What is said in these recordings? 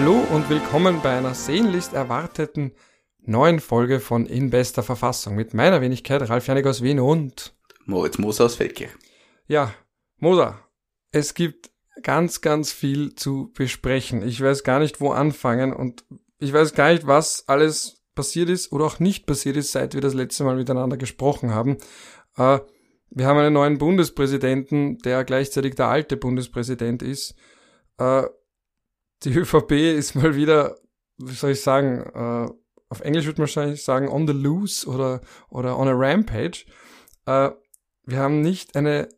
Hallo und willkommen bei einer sehnlichst erwarteten neuen Folge von In bester Verfassung mit meiner Wenigkeit Ralf Janik aus Wien und Moritz Moser aus Feldkirch. Ja, Moser, es gibt ganz, ganz viel zu besprechen. Ich weiß gar nicht, wo anfangen und ich weiß gar nicht, was alles passiert ist oder auch nicht passiert ist, seit wir das letzte Mal miteinander gesprochen haben. Äh, wir haben einen neuen Bundespräsidenten, der gleichzeitig der alte Bundespräsident ist. Äh, die ÖVP ist mal wieder, wie soll ich sagen, äh, auf Englisch würde man wahrscheinlich sagen, on the loose oder, oder on a rampage. Äh, wir haben nicht eine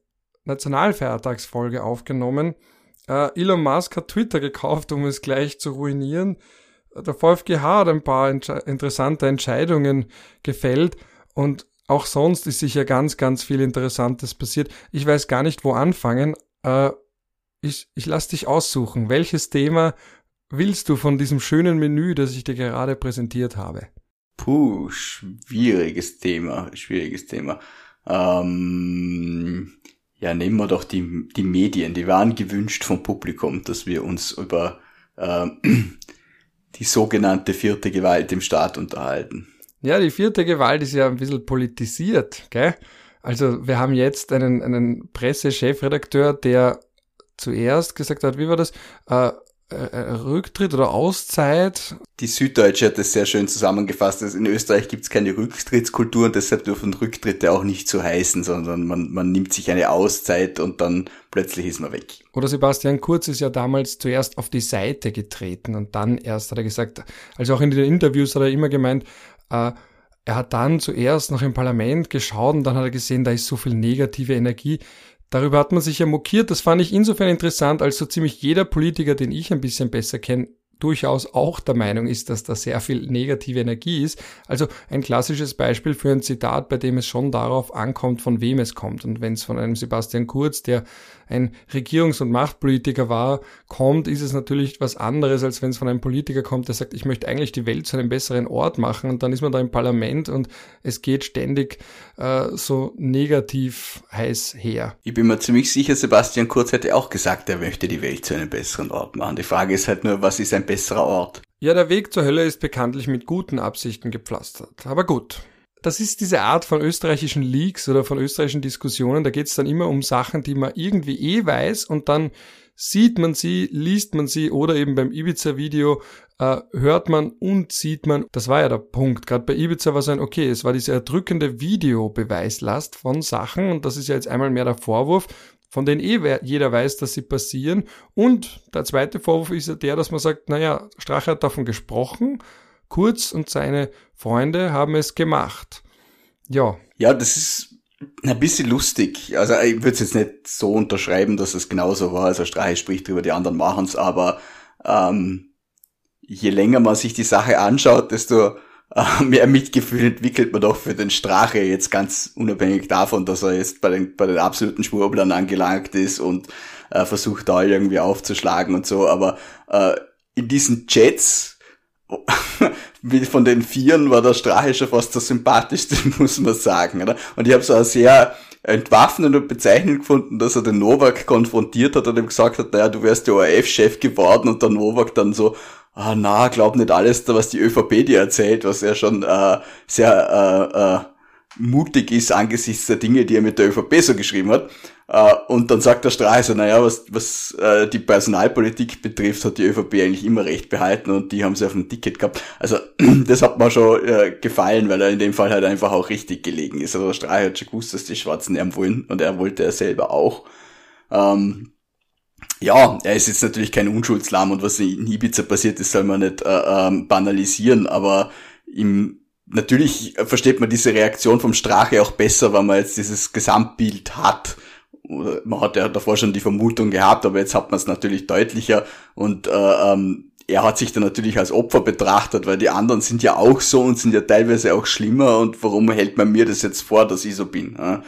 Nationalfeiertagsfolge aufgenommen. Äh, Elon Musk hat Twitter gekauft, um es gleich zu ruinieren. Der VfGH hat ein paar interessante Entscheidungen gefällt und auch sonst ist sicher ganz, ganz viel Interessantes passiert. Ich weiß gar nicht, wo anfangen. Äh, ich ich lasse dich aussuchen. Welches Thema willst du von diesem schönen Menü, das ich dir gerade präsentiert habe? Puh, schwieriges Thema, schwieriges Thema. Ähm, ja, nehmen wir doch die, die Medien. Die waren gewünscht vom Publikum, dass wir uns über äh, die sogenannte vierte Gewalt im Staat unterhalten. Ja, die vierte Gewalt ist ja ein bisschen politisiert, gell? Also wir haben jetzt einen, einen Pressechefredakteur, der zuerst gesagt hat, wie war das? Äh, äh, Rücktritt oder Auszeit. Die Süddeutsche hat das sehr schön zusammengefasst. Also in Österreich gibt es keine Rücktrittskultur und deshalb dürfen Rücktritte auch nicht so heißen, sondern man, man nimmt sich eine Auszeit und dann plötzlich ist man weg. Oder Sebastian Kurz ist ja damals zuerst auf die Seite getreten und dann erst hat er gesagt, also auch in den Interviews hat er immer gemeint, äh, er hat dann zuerst noch im Parlament geschaut und dann hat er gesehen, da ist so viel negative Energie. Darüber hat man sich ja mokiert. Das fand ich insofern interessant, als so ziemlich jeder Politiker, den ich ein bisschen besser kenne, durchaus auch der Meinung ist, dass da sehr viel negative Energie ist. Also ein klassisches Beispiel für ein Zitat, bei dem es schon darauf ankommt, von wem es kommt. Und wenn es von einem Sebastian Kurz, der ein Regierungs- und Machtpolitiker war, kommt, ist es natürlich was anderes, als wenn es von einem Politiker kommt, der sagt, ich möchte eigentlich die Welt zu einem besseren Ort machen. Und dann ist man da im Parlament und es geht ständig äh, so negativ heiß her. Ich bin mir ziemlich sicher, Sebastian Kurz hätte auch gesagt, er möchte die Welt zu einem besseren Ort machen. Die Frage ist halt nur, was ist ein besserer Ort? Ja, der Weg zur Hölle ist bekanntlich mit guten Absichten gepflastert. Aber gut das ist diese Art von österreichischen Leaks oder von österreichischen Diskussionen. Da geht es dann immer um Sachen, die man irgendwie eh weiß und dann sieht man sie, liest man sie oder eben beim Ibiza-Video äh, hört man und sieht man. Das war ja der Punkt. Gerade bei Ibiza war es ein, okay, es war diese erdrückende Videobeweislast von Sachen und das ist ja jetzt einmal mehr der Vorwurf, von denen eh jeder weiß, dass sie passieren. Und der zweite Vorwurf ist ja der, dass man sagt, naja, Strache hat davon gesprochen, Kurz und seine Freunde haben es gemacht. Ja. Ja, das ist ein bisschen lustig. Also ich würde es jetzt nicht so unterschreiben, dass es genauso war. Also Strache spricht drüber, die anderen machen es, aber ähm, je länger man sich die Sache anschaut, desto äh, mehr Mitgefühl entwickelt man doch für den Strache, jetzt ganz unabhängig davon, dass er jetzt bei den, bei den absoluten Schwurblern angelangt ist und äh, versucht da irgendwie aufzuschlagen und so. Aber äh, in diesen Chats von den Vieren war der Strache schon fast der sympathischste, muss man sagen. Oder? Und ich habe so eine sehr entwaffnende Bezeichnung gefunden, dass er den Novak konfrontiert hat und ihm gesagt hat, naja, du wärst ja ORF-Chef geworden und der Novak dann so, ah na, glaub nicht alles, was die ÖVP dir erzählt, was er schon äh, sehr äh, äh, mutig ist angesichts der Dinge, die er mit der ÖVP so geschrieben hat. Uh, und dann sagt der Straße, naja, was, was uh, die Personalpolitik betrifft, hat die ÖVP eigentlich immer recht behalten und die haben sie auf dem Ticket gehabt. Also das hat mir schon uh, gefallen, weil er in dem Fall halt einfach auch richtig gelegen ist. Also der Straße hat schon gewusst, dass die Schwarzen ihm wollen und er wollte er selber auch. Ähm, ja, er ist jetzt natürlich kein Unschuldslamm und was in Ibiza passiert ist, soll man nicht ähm, banalisieren, aber im natürlich versteht man diese Reaktion vom Strache auch besser, wenn man jetzt dieses Gesamtbild hat. Man hat ja davor schon die Vermutung gehabt, aber jetzt hat man es natürlich deutlicher und äh, ähm, er hat sich dann natürlich als Opfer betrachtet, weil die anderen sind ja auch so und sind ja teilweise auch schlimmer und warum hält man mir das jetzt vor, dass ich so bin? Ja?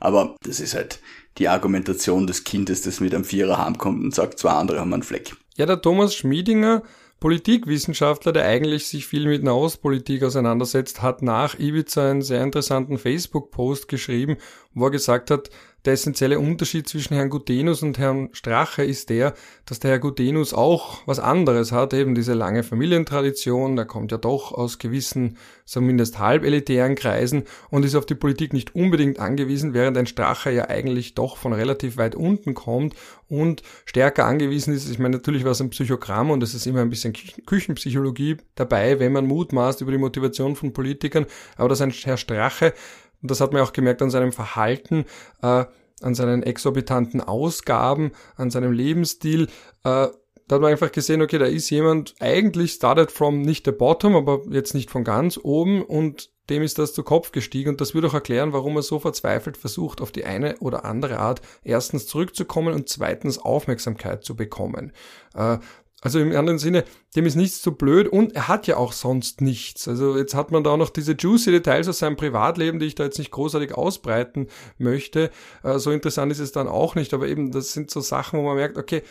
Aber das ist halt die Argumentation des Kindes, das mit einem Vierer heimkommt und sagt, zwei andere haben einen Fleck. Ja, der Thomas Schmiedinger Politikwissenschaftler, der eigentlich sich viel mit Nahostpolitik auseinandersetzt, hat nach Ibiza einen sehr interessanten Facebook-Post geschrieben, wo er gesagt hat, der essentielle Unterschied zwischen Herrn Gutenus und Herrn Strache ist der, dass der Herr Gutenus auch was anderes hat, eben diese lange Familientradition, der kommt ja doch aus gewissen, zumindest halb elitären Kreisen und ist auf die Politik nicht unbedingt angewiesen, während ein Strache ja eigentlich doch von relativ weit unten kommt und stärker angewiesen ist. Ich meine, natürlich war es ein Psychogramm und es ist immer ein bisschen Küchenpsychologie dabei, wenn man mutmaßt über die Motivation von Politikern, aber dass ein Herr Strache und das hat man auch gemerkt an seinem Verhalten, äh, an seinen exorbitanten Ausgaben, an seinem Lebensstil. Äh, da hat man einfach gesehen, okay, da ist jemand eigentlich started from nicht the bottom, aber jetzt nicht von ganz oben und dem ist das zu Kopf gestiegen und das würde auch erklären, warum er so verzweifelt versucht, auf die eine oder andere Art erstens zurückzukommen und zweitens Aufmerksamkeit zu bekommen. Äh, also im anderen Sinne, dem ist nichts zu blöd und er hat ja auch sonst nichts. Also jetzt hat man da auch noch diese juicy Details aus seinem Privatleben, die ich da jetzt nicht großartig ausbreiten möchte. Äh, so interessant ist es dann auch nicht, aber eben das sind so Sachen, wo man merkt, okay,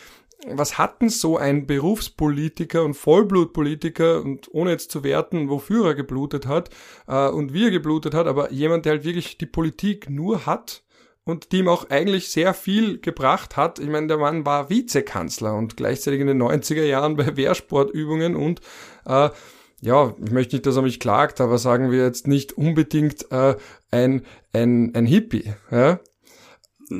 was hat denn so ein Berufspolitiker und Vollblutpolitiker und ohne jetzt zu werten, wofür er geblutet hat äh, und wie er geblutet hat, aber jemand, der halt wirklich die Politik nur hat, und die ihm auch eigentlich sehr viel gebracht hat. Ich meine, der Mann war Vizekanzler und gleichzeitig in den 90er Jahren bei Wehrsportübungen und äh, ja, ich möchte nicht, dass er mich klagt, aber sagen wir jetzt nicht unbedingt äh, ein, ein, ein Hippie. Ja?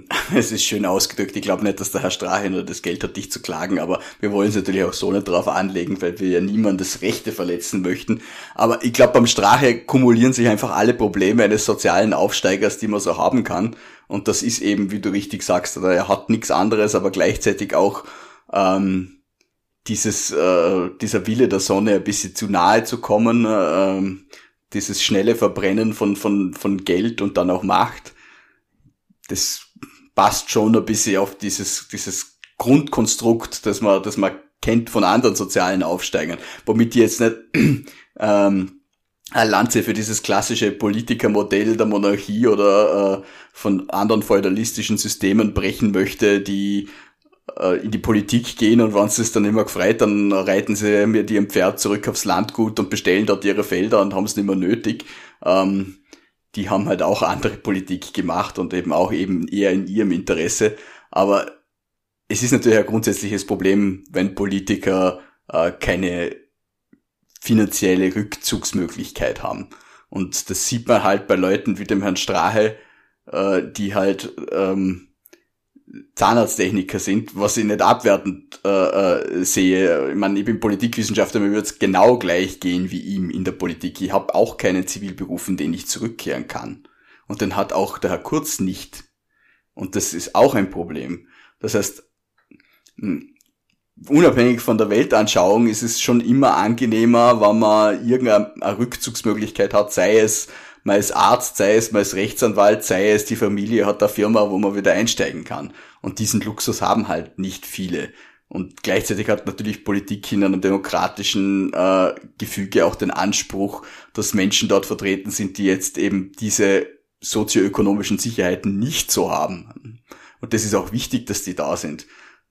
Es ist schön ausgedrückt. Ich glaube nicht, dass der Herr Strache nur das Geld hat, dich zu klagen, aber wir wollen es natürlich auch so nicht drauf anlegen, weil wir ja niemandes Rechte verletzen möchten. Aber ich glaube, beim Strache kumulieren sich einfach alle Probleme eines sozialen Aufsteigers, die man so haben kann. Und das ist eben, wie du richtig sagst, er hat nichts anderes, aber gleichzeitig auch ähm, dieses, äh, dieser Wille der Sonne ein bisschen zu nahe zu kommen, äh, dieses schnelle Verbrennen von, von, von Geld und dann auch Macht. Das passt schon ein bisschen auf dieses, dieses Grundkonstrukt, das man, das man kennt von anderen sozialen Aufsteigern, womit die jetzt nicht ähm, eine Lanze für dieses klassische Politikermodell der Monarchie oder äh, von anderen feudalistischen Systemen brechen möchte, die äh, in die Politik gehen und wenn sie es dann immer gefreut, dann reiten sie mit ihrem Pferd zurück aufs Landgut und bestellen dort ihre Felder und haben es nicht mehr nötig. Ähm, die haben halt auch andere Politik gemacht und eben auch eben eher in ihrem Interesse. Aber es ist natürlich ein grundsätzliches Problem, wenn Politiker äh, keine finanzielle Rückzugsmöglichkeit haben. Und das sieht man halt bei Leuten wie dem Herrn Strahe, äh, die halt ähm, Zahnarzttechniker sind, was ich nicht abwertend äh, äh, sehe. Ich meine, ich bin Politikwissenschaftler, mir würde es genau gleich gehen wie ihm in der Politik. Ich habe auch keinen Zivilberuf, in den ich zurückkehren kann. Und den hat auch der Herr Kurz nicht. Und das ist auch ein Problem. Das heißt, hm, unabhängig von der Weltanschauung ist es schon immer angenehmer, wenn man irgendeine Rückzugsmöglichkeit hat, sei es man ist Arzt, sei es, man ist Rechtsanwalt, sei es, die Familie hat eine Firma, wo man wieder einsteigen kann. Und diesen Luxus haben halt nicht viele. Und gleichzeitig hat natürlich Politik in einem demokratischen äh, Gefüge auch den Anspruch, dass Menschen dort vertreten sind, die jetzt eben diese sozioökonomischen Sicherheiten nicht so haben. Und das ist auch wichtig, dass die da sind.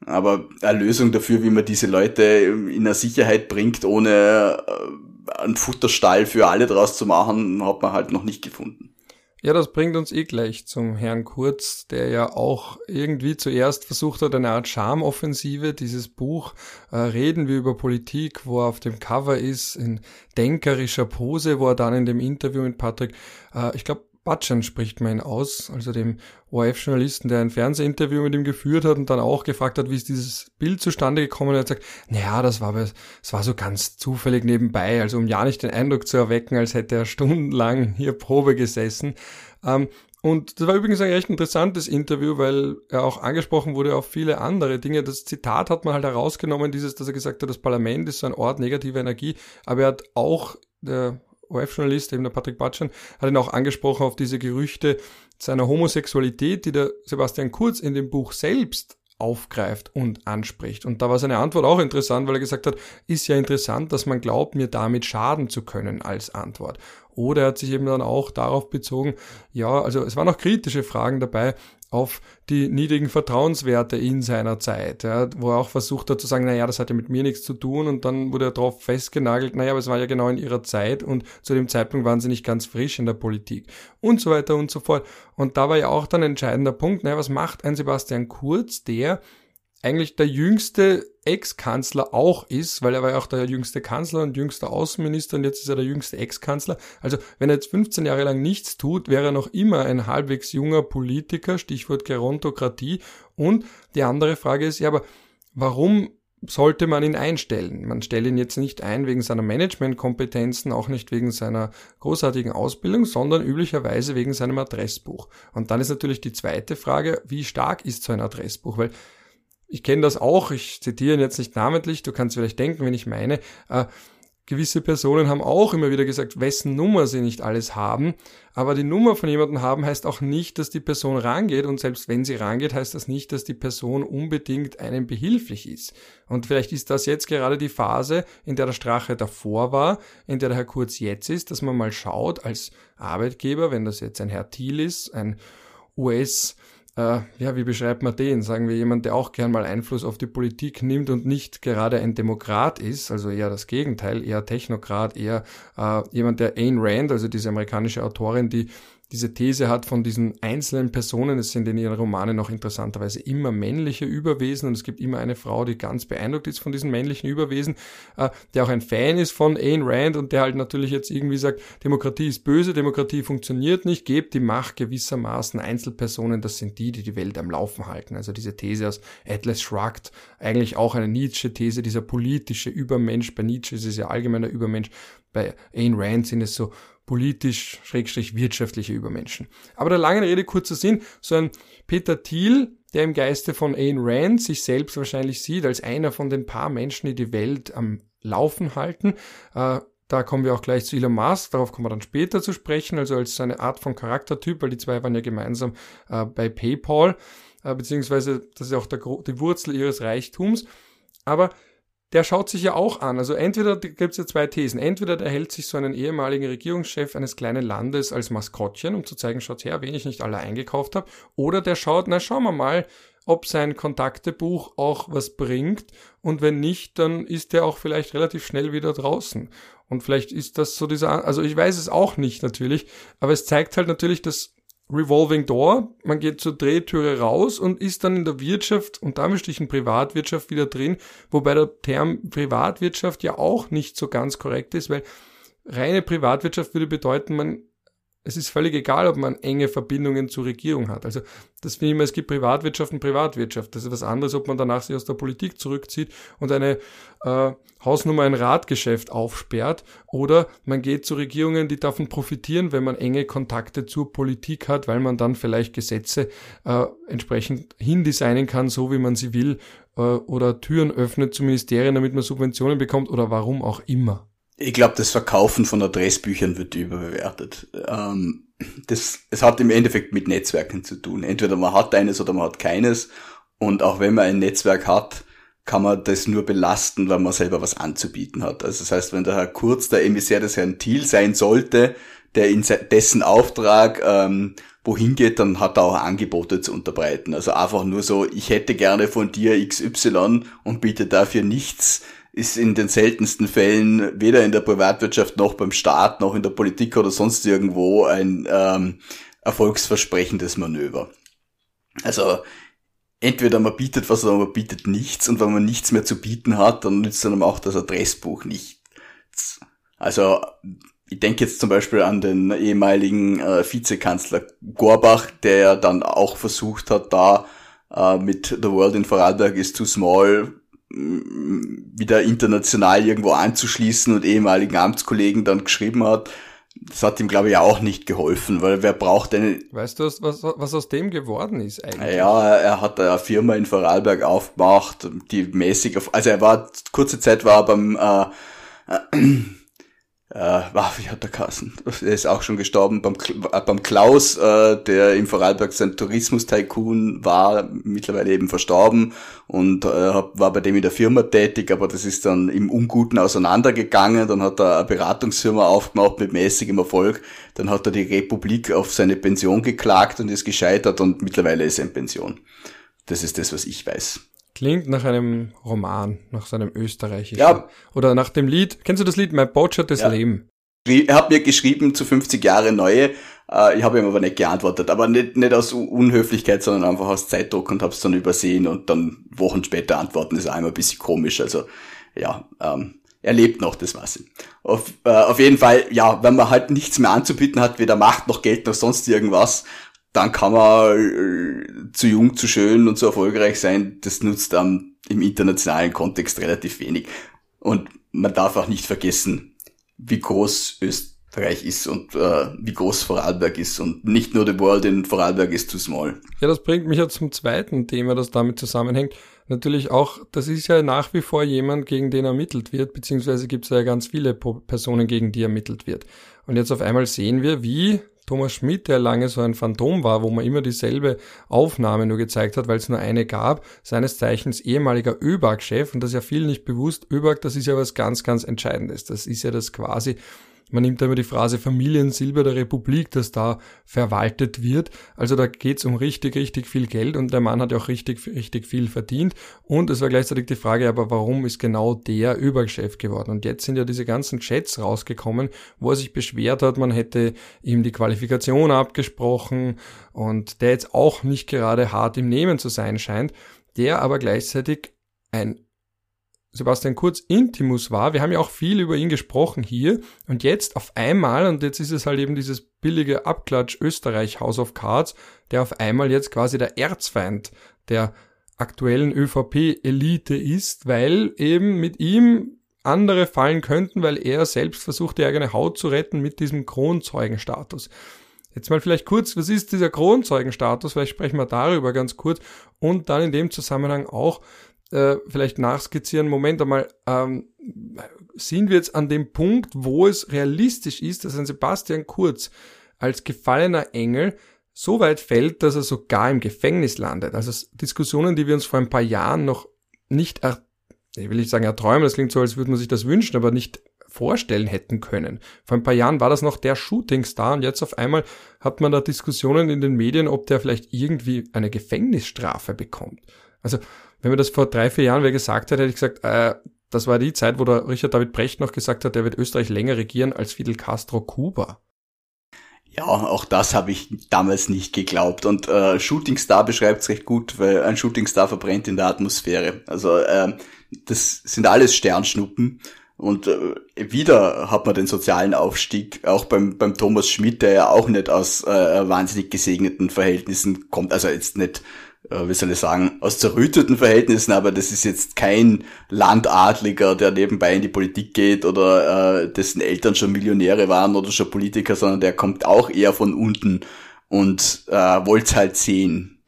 Aber eine Lösung dafür, wie man diese Leute in eine Sicherheit bringt, ohne äh, einen Futterstall für alle draus zu machen, hat man halt noch nicht gefunden. Ja, das bringt uns eh gleich zum Herrn Kurz, der ja auch irgendwie zuerst versucht hat, eine Art Charmoffensive, dieses Buch äh, Reden wir über Politik, wo er auf dem Cover ist, in denkerischer Pose, wo er dann in dem Interview mit Patrick, äh, ich glaube, Batschan spricht man ihn aus, also dem ORF-Journalisten, der ein Fernsehinterview mit ihm geführt hat und dann auch gefragt hat, wie ist dieses Bild zustande gekommen. Und er hat gesagt, naja, das war, das war so ganz zufällig nebenbei, also um ja nicht den Eindruck zu erwecken, als hätte er stundenlang hier Probe gesessen. Ähm, und das war übrigens ein recht interessantes Interview, weil er auch angesprochen wurde auf viele andere Dinge. Das Zitat hat man halt herausgenommen, dieses, dass er gesagt hat, das Parlament ist so ein Ort negativer Energie, aber er hat auch, der ORF-Journalist, eben der Patrick Batschan, hat ihn auch angesprochen auf diese Gerüchte seiner Homosexualität, die der Sebastian Kurz in dem Buch selbst aufgreift und anspricht. Und da war seine Antwort auch interessant, weil er gesagt hat, ist ja interessant, dass man glaubt, mir damit schaden zu können als Antwort. Oder er hat sich eben dann auch darauf bezogen, ja, also es waren auch kritische Fragen dabei, auf die niedrigen Vertrauenswerte in seiner Zeit, ja, wo er auch versucht hat zu sagen, naja, das hat ja mit mir nichts zu tun und dann wurde er darauf festgenagelt, naja, aber es war ja genau in ihrer Zeit und zu dem Zeitpunkt waren sie nicht ganz frisch in der Politik und so weiter und so fort. Und da war ja auch dann ein entscheidender Punkt, naja, was macht ein Sebastian Kurz, der eigentlich der jüngste Ex-Kanzler auch ist, weil er war ja auch der jüngste Kanzler und jüngster Außenminister und jetzt ist er der jüngste Ex-Kanzler. Also wenn er jetzt 15 Jahre lang nichts tut, wäre er noch immer ein halbwegs junger Politiker, Stichwort Gerontokratie. Und die andere Frage ist, ja, aber warum sollte man ihn einstellen? Man stellt ihn jetzt nicht ein wegen seiner Managementkompetenzen, auch nicht wegen seiner großartigen Ausbildung, sondern üblicherweise wegen seinem Adressbuch. Und dann ist natürlich die zweite Frage, wie stark ist so ein Adressbuch? Weil ich kenne das auch, ich zitiere ihn jetzt nicht namentlich, du kannst vielleicht denken, wenn ich meine, äh, gewisse Personen haben auch immer wieder gesagt, wessen Nummer sie nicht alles haben, aber die Nummer von jemandem haben heißt auch nicht, dass die Person rangeht. Und selbst wenn sie rangeht, heißt das nicht, dass die Person unbedingt einem behilflich ist. Und vielleicht ist das jetzt gerade die Phase, in der der Strache davor war, in der der Herr Kurz jetzt ist, dass man mal schaut als Arbeitgeber, wenn das jetzt ein Herr Thiel ist, ein US- äh, ja, wie beschreibt man den? Sagen wir jemand, der auch gern mal Einfluss auf die Politik nimmt und nicht gerade ein Demokrat ist, also eher das Gegenteil, eher Technokrat, eher äh, jemand, der Ayn Rand, also diese amerikanische Autorin, die diese These hat von diesen einzelnen Personen, es sind in ihren Romanen auch interessanterweise immer männliche Überwesen und es gibt immer eine Frau, die ganz beeindruckt ist von diesen männlichen Überwesen, äh, der auch ein Fan ist von Ayn Rand und der halt natürlich jetzt irgendwie sagt, Demokratie ist böse, Demokratie funktioniert nicht, gebt die Macht gewissermaßen Einzelpersonen, das sind die, die die Welt am Laufen halten. Also diese These aus Atlas Shrugged, eigentlich auch eine Nietzsche-These, dieser politische Übermensch, bei Nietzsche ist es ja allgemeiner Übermensch, bei Ayn Rand sind es so politisch, schrägstrich wirtschaftliche Übermenschen. Aber der langen Rede kurzer Sinn, so ein Peter Thiel, der im Geiste von Ayn Rand sich selbst wahrscheinlich sieht als einer von den paar Menschen, die die Welt am Laufen halten. Äh, da kommen wir auch gleich zu Elon Musk, darauf kommen wir dann später zu sprechen, also als eine Art von Charaktertyp, weil die zwei waren ja gemeinsam äh, bei PayPal, äh, beziehungsweise das ist auch der, die Wurzel ihres Reichtums. Aber der schaut sich ja auch an. Also entweder gibt es ja zwei Thesen. Entweder der hält sich so einen ehemaligen Regierungschef eines kleinen Landes als Maskottchen, um zu zeigen, schaut her, wen ich nicht alle eingekauft habe. Oder der schaut, na schauen wir mal, ob sein Kontaktebuch auch was bringt. Und wenn nicht, dann ist der auch vielleicht relativ schnell wieder draußen. Und vielleicht ist das so dieser, also ich weiß es auch nicht natürlich, aber es zeigt halt natürlich, dass Revolving Door, man geht zur Drehtüre raus und ist dann in der Wirtschaft und damit in Privatwirtschaft wieder drin, wobei der Term Privatwirtschaft ja auch nicht so ganz korrekt ist, weil reine Privatwirtschaft würde bedeuten, man es ist völlig egal, ob man enge Verbindungen zur Regierung hat. Also das finde ich immer, es gibt Privatwirtschaft und Privatwirtschaft. Das ist was anderes, ob man danach sich aus der Politik zurückzieht und eine äh, Hausnummer ein Radgeschäft aufsperrt oder man geht zu Regierungen, die davon profitieren, wenn man enge Kontakte zur Politik hat, weil man dann vielleicht Gesetze äh, entsprechend hindesignen kann, so wie man sie will, äh, oder Türen öffnet zu Ministerien, damit man Subventionen bekommt oder warum auch immer. Ich glaube, das Verkaufen von Adressbüchern wird überbewertet. Ähm, das, es hat im Endeffekt mit Netzwerken zu tun. Entweder man hat eines oder man hat keines. Und auch wenn man ein Netzwerk hat, kann man das nur belasten, weil man selber was anzubieten hat. Also das heißt, wenn der Herr Kurz der Emissär des Herrn Thiel sein sollte, der in dessen Auftrag ähm, wohin geht, dann hat er auch Angebote zu unterbreiten. Also einfach nur so, ich hätte gerne von dir XY und biete dafür nichts ist in den seltensten Fällen weder in der Privatwirtschaft noch beim Staat noch in der Politik oder sonst irgendwo ein ähm, erfolgsversprechendes Manöver. Also entweder man bietet was oder man bietet nichts und wenn man nichts mehr zu bieten hat, dann nützt dann auch das Adressbuch nichts. Also ich denke jetzt zum Beispiel an den ehemaligen äh, Vizekanzler Gorbach, der dann auch versucht hat, da äh, mit The World in Vorarlberg is too small wieder international irgendwo anzuschließen und ehemaligen Amtskollegen dann geschrieben hat, das hat ihm, glaube ich, auch nicht geholfen, weil wer braucht eine... Weißt du, was, was aus dem geworden ist eigentlich? Ja, er hat eine Firma in Vorarlberg aufgemacht, die mäßig auf... Also er war, kurze Zeit war er beim... Äh, äh, wow, wie hat der Kassen? Er ist auch schon gestorben beim, äh, beim Klaus, äh, der im Vorarlberg sein Tourismus-Tycoon war, mittlerweile eben verstorben und äh, war bei dem in der Firma tätig, aber das ist dann im Unguten auseinandergegangen. Dann hat er eine Beratungsfirma aufgemacht mit mäßigem Erfolg. Dann hat er die Republik auf seine Pension geklagt und ist gescheitert und mittlerweile ist er in Pension. Das ist das, was ich weiß. Klingt nach einem Roman, nach seinem österreichischen. Ja. Oder nach dem Lied. Kennst du das Lied Mein Botschaft ja. Leben? Er hat mir geschrieben zu 50 Jahre neue. Äh, ich habe ihm aber nicht geantwortet. Aber nicht, nicht aus Unhöflichkeit, sondern einfach aus Zeitdruck und habe es dann übersehen und dann Wochen später antworten ist einmal ein bisschen komisch. Also ja, ähm, er lebt noch, das weiß ich. Auf, äh, auf jeden Fall, ja, wenn man halt nichts mehr anzubieten hat, weder Macht noch Geld noch sonst irgendwas, dann kann man äh, zu jung, zu schön und zu erfolgreich sein. Das nutzt dann im internationalen Kontext relativ wenig. Und man darf auch nicht vergessen, wie groß Österreich ist und äh, wie groß Vorarlberg ist. Und nicht nur the world in Vorarlberg ist too small. Ja, das bringt mich ja zum zweiten Thema, das damit zusammenhängt. Natürlich auch, das ist ja nach wie vor jemand, gegen den ermittelt wird, beziehungsweise gibt es ja ganz viele Personen, gegen die ermittelt wird. Und jetzt auf einmal sehen wir, wie Thomas Schmidt, der lange so ein Phantom war, wo man immer dieselbe Aufnahme nur gezeigt hat, weil es nur eine gab, seines Zeichens ehemaliger ÖBAG-Chef, und das ist ja viel nicht bewusst, ÖBAG, das ist ja was ganz, ganz Entscheidendes. Das ist ja das quasi man nimmt da immer die Phrase Familiensilber der Republik, das da verwaltet wird. Also da geht's um richtig, richtig viel Geld und der Mann hat ja auch richtig, richtig viel verdient. Und es war gleichzeitig die Frage, aber warum ist genau der Überchef geworden? Und jetzt sind ja diese ganzen Chats rausgekommen, wo er sich beschwert hat, man hätte ihm die Qualifikation abgesprochen und der jetzt auch nicht gerade hart im Nehmen zu sein scheint, der aber gleichzeitig ein Sebastian Kurz Intimus war. Wir haben ja auch viel über ihn gesprochen hier. Und jetzt auf einmal, und jetzt ist es halt eben dieses billige Abklatsch Österreich House of Cards, der auf einmal jetzt quasi der Erzfeind der aktuellen ÖVP-Elite ist, weil eben mit ihm andere fallen könnten, weil er selbst versucht, die eigene Haut zu retten mit diesem Kronzeugenstatus. Jetzt mal vielleicht kurz, was ist dieser Kronzeugenstatus? Vielleicht sprechen wir darüber ganz kurz und dann in dem Zusammenhang auch, äh, vielleicht nachskizzieren, Moment einmal, ähm, sind wir jetzt an dem Punkt, wo es realistisch ist, dass ein Sebastian Kurz als gefallener Engel so weit fällt, dass er sogar im Gefängnis landet. Also Diskussionen, die wir uns vor ein paar Jahren noch nicht, ich will nicht sagen erträumen, das klingt so, als würde man sich das wünschen, aber nicht vorstellen hätten können. Vor ein paar Jahren war das noch der Shootingstar und jetzt auf einmal hat man da Diskussionen in den Medien, ob der vielleicht irgendwie eine Gefängnisstrafe bekommt. Also wenn mir das vor drei, vier Jahren wer gesagt hätte, hätte ich gesagt, äh, das war die Zeit, wo der Richard David Brecht noch gesagt hat, er wird Österreich länger regieren als Fidel Castro Kuba. Ja, auch das habe ich damals nicht geglaubt. Und äh, Shooting Star beschreibt es recht gut, weil ein Shooting Star verbrennt in der Atmosphäre. Also äh, das sind alles Sternschnuppen. Und äh, wieder hat man den sozialen Aufstieg, auch beim, beim Thomas Schmidt, der ja auch nicht aus äh, wahnsinnig gesegneten Verhältnissen kommt. Also jetzt nicht wie soll ich sagen, aus zerrütteten Verhältnissen, aber das ist jetzt kein Landadliger, der nebenbei in die Politik geht oder äh, dessen Eltern schon Millionäre waren oder schon Politiker, sondern der kommt auch eher von unten und äh, wollte halt sehen.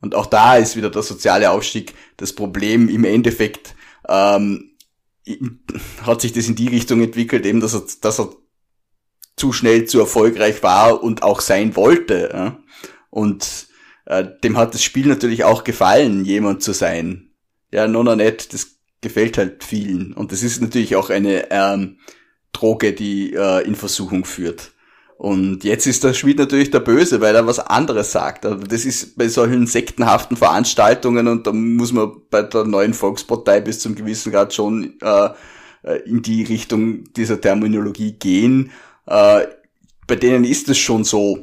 Und auch da ist wieder der soziale Aufstieg das Problem. Im Endeffekt ähm, hat sich das in die Richtung entwickelt, eben dass er, dass er zu schnell zu erfolgreich war und auch sein wollte. Ja? Und äh, dem hat das Spiel natürlich auch gefallen, jemand zu sein. Ja, Nona nicht, das gefällt halt vielen. Und das ist natürlich auch eine ähm, Droge, die äh, in Versuchung führt. Und jetzt ist der Schmied natürlich der Böse, weil er was anderes sagt. Also das ist bei solchen sektenhaften Veranstaltungen und da muss man bei der neuen Volkspartei bis zum gewissen Grad schon äh, äh in die Richtung dieser Terminologie gehen. Äh, bei denen ist es schon so,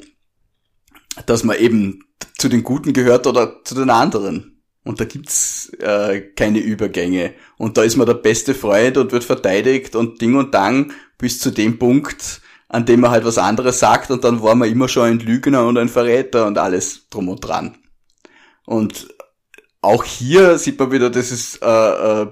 dass man eben zu den Guten gehört oder zu den anderen. Und da gibt's äh, keine Übergänge. Und da ist man der beste Freund und wird verteidigt und Ding und Dang bis zu dem Punkt, an dem man halt was anderes sagt und dann war man immer schon ein Lügner und ein Verräter und alles drum und dran. Und auch hier sieht man wieder dieses äh, äh,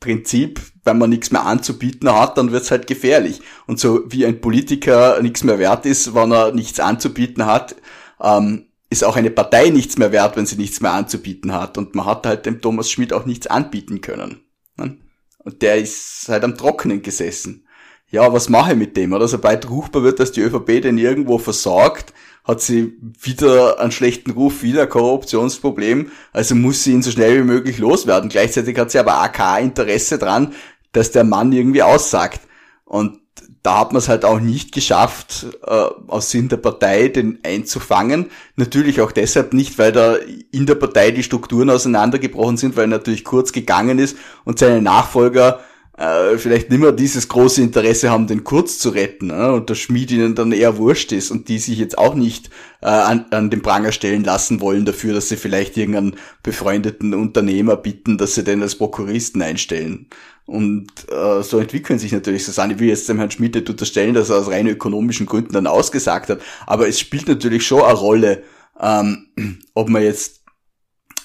Prinzip, wenn man nichts mehr anzubieten hat, dann wird's halt gefährlich. Und so wie ein Politiker nichts mehr wert ist, wenn er nichts anzubieten hat, ähm, ist auch eine Partei nichts mehr wert, wenn sie nichts mehr anzubieten hat. Und man hat halt dem Thomas Schmidt auch nichts anbieten können. Ne? Und der ist halt am Trockenen gesessen. ja, was mache ich mit dem? Oder sobald ruchbar wird, dass die ÖVP den irgendwo versorgt, hat sie wieder einen schlechten Ruf, wieder ein Korruptionsproblem, also muss sie ihn so schnell wie möglich loswerden. Gleichzeitig hat sie aber kein Interesse dran, dass der Mann irgendwie aussagt. Und da hat man es halt auch nicht geschafft, äh, aus Sinn der Partei den einzufangen. Natürlich auch deshalb nicht, weil da in der Partei die Strukturen auseinandergebrochen sind, weil er natürlich kurz gegangen ist und seine Nachfolger äh, vielleicht nicht mehr dieses große Interesse haben, den Kurz zu retten äh, und der Schmied ihnen dann eher wurscht ist und die sich jetzt auch nicht äh, an, an den Pranger stellen lassen wollen dafür, dass sie vielleicht irgendeinen befreundeten Unternehmer bitten, dass sie den als Prokuristen einstellen. Und äh, so entwickeln sich natürlich so Sachen. Ich will jetzt dem Herrn Schmidt unterstellen, dass er aus rein ökonomischen Gründen dann ausgesagt hat, aber es spielt natürlich schon eine Rolle, ähm, ob man jetzt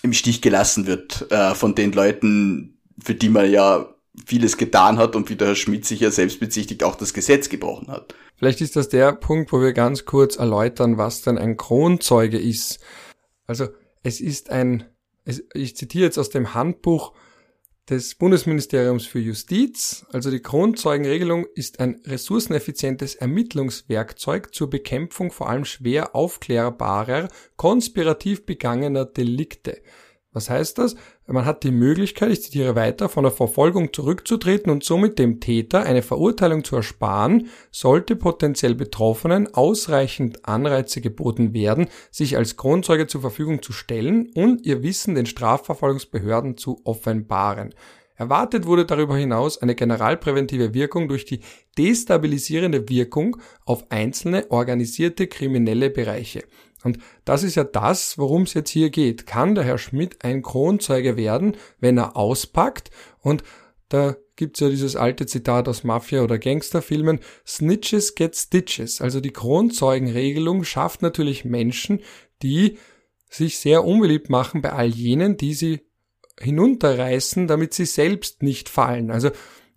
im Stich gelassen wird äh, von den Leuten, für die man ja vieles getan hat und wie der Herr Schmidt sich ja selbst bezichtigt auch das Gesetz gebrochen hat. Vielleicht ist das der Punkt, wo wir ganz kurz erläutern, was denn ein Kronzeuge ist. Also es ist ein, ich zitiere jetzt aus dem Handbuch des Bundesministeriums für Justiz. Also die Kronzeugenregelung ist ein ressourceneffizientes Ermittlungswerkzeug zur Bekämpfung vor allem schwer aufklärbarer, konspirativ begangener Delikte. Was heißt das? Man hat die Möglichkeit, ich zitiere weiter, von der Verfolgung zurückzutreten und somit dem Täter eine Verurteilung zu ersparen, sollte potenziell Betroffenen ausreichend Anreize geboten werden, sich als Kronzeuge zur Verfügung zu stellen und ihr Wissen den Strafverfolgungsbehörden zu offenbaren. Erwartet wurde darüber hinaus eine generalpräventive Wirkung durch die destabilisierende Wirkung auf einzelne organisierte kriminelle Bereiche. Und das ist ja das, worum es jetzt hier geht. Kann der Herr Schmidt ein Kronzeuge werden, wenn er auspackt? Und da gibt's ja dieses alte Zitat aus Mafia- oder Gangsterfilmen, Snitches get Stitches. Also die Kronzeugenregelung schafft natürlich Menschen, die sich sehr unbeliebt machen bei all jenen, die sie hinunterreißen, damit sie selbst nicht fallen. Also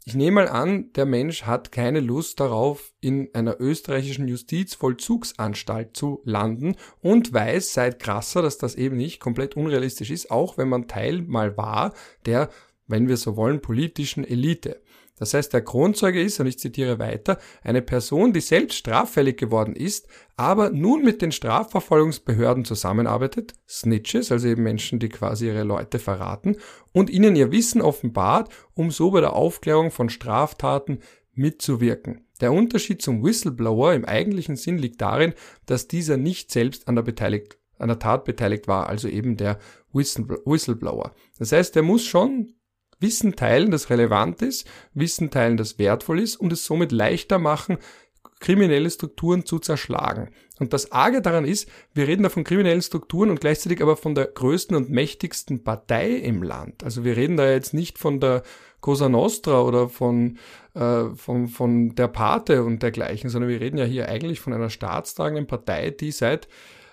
ich nehme mal an, der Mensch hat keine Lust darauf, in einer österreichischen Justizvollzugsanstalt zu landen und weiß seit krasser, dass das eben nicht komplett unrealistisch ist, auch wenn man Teil mal war der, wenn wir so wollen, politischen Elite. Das heißt, der Kronzeuge ist, und ich zitiere weiter, eine Person, die selbst straffällig geworden ist, aber nun mit den Strafverfolgungsbehörden zusammenarbeitet, Snitches, also eben Menschen, die quasi ihre Leute verraten, und ihnen ihr Wissen offenbart, um so bei der Aufklärung von Straftaten mitzuwirken. Der Unterschied zum Whistleblower im eigentlichen Sinn liegt darin, dass dieser nicht selbst an der, beteiligt, an der Tat beteiligt war, also eben der Whistleblower. Das heißt, er muss schon Wissen teilen, das relevant ist, Wissen teilen, das wertvoll ist und es somit leichter machen, kriminelle Strukturen zu zerschlagen. Und das Arge daran ist, wir reden da von kriminellen Strukturen und gleichzeitig aber von der größten und mächtigsten Partei im Land. Also wir reden da jetzt nicht von der Cosa Nostra oder von, äh, von, von der Pate und dergleichen, sondern wir reden ja hier eigentlich von einer staatstragenden Partei, die seit,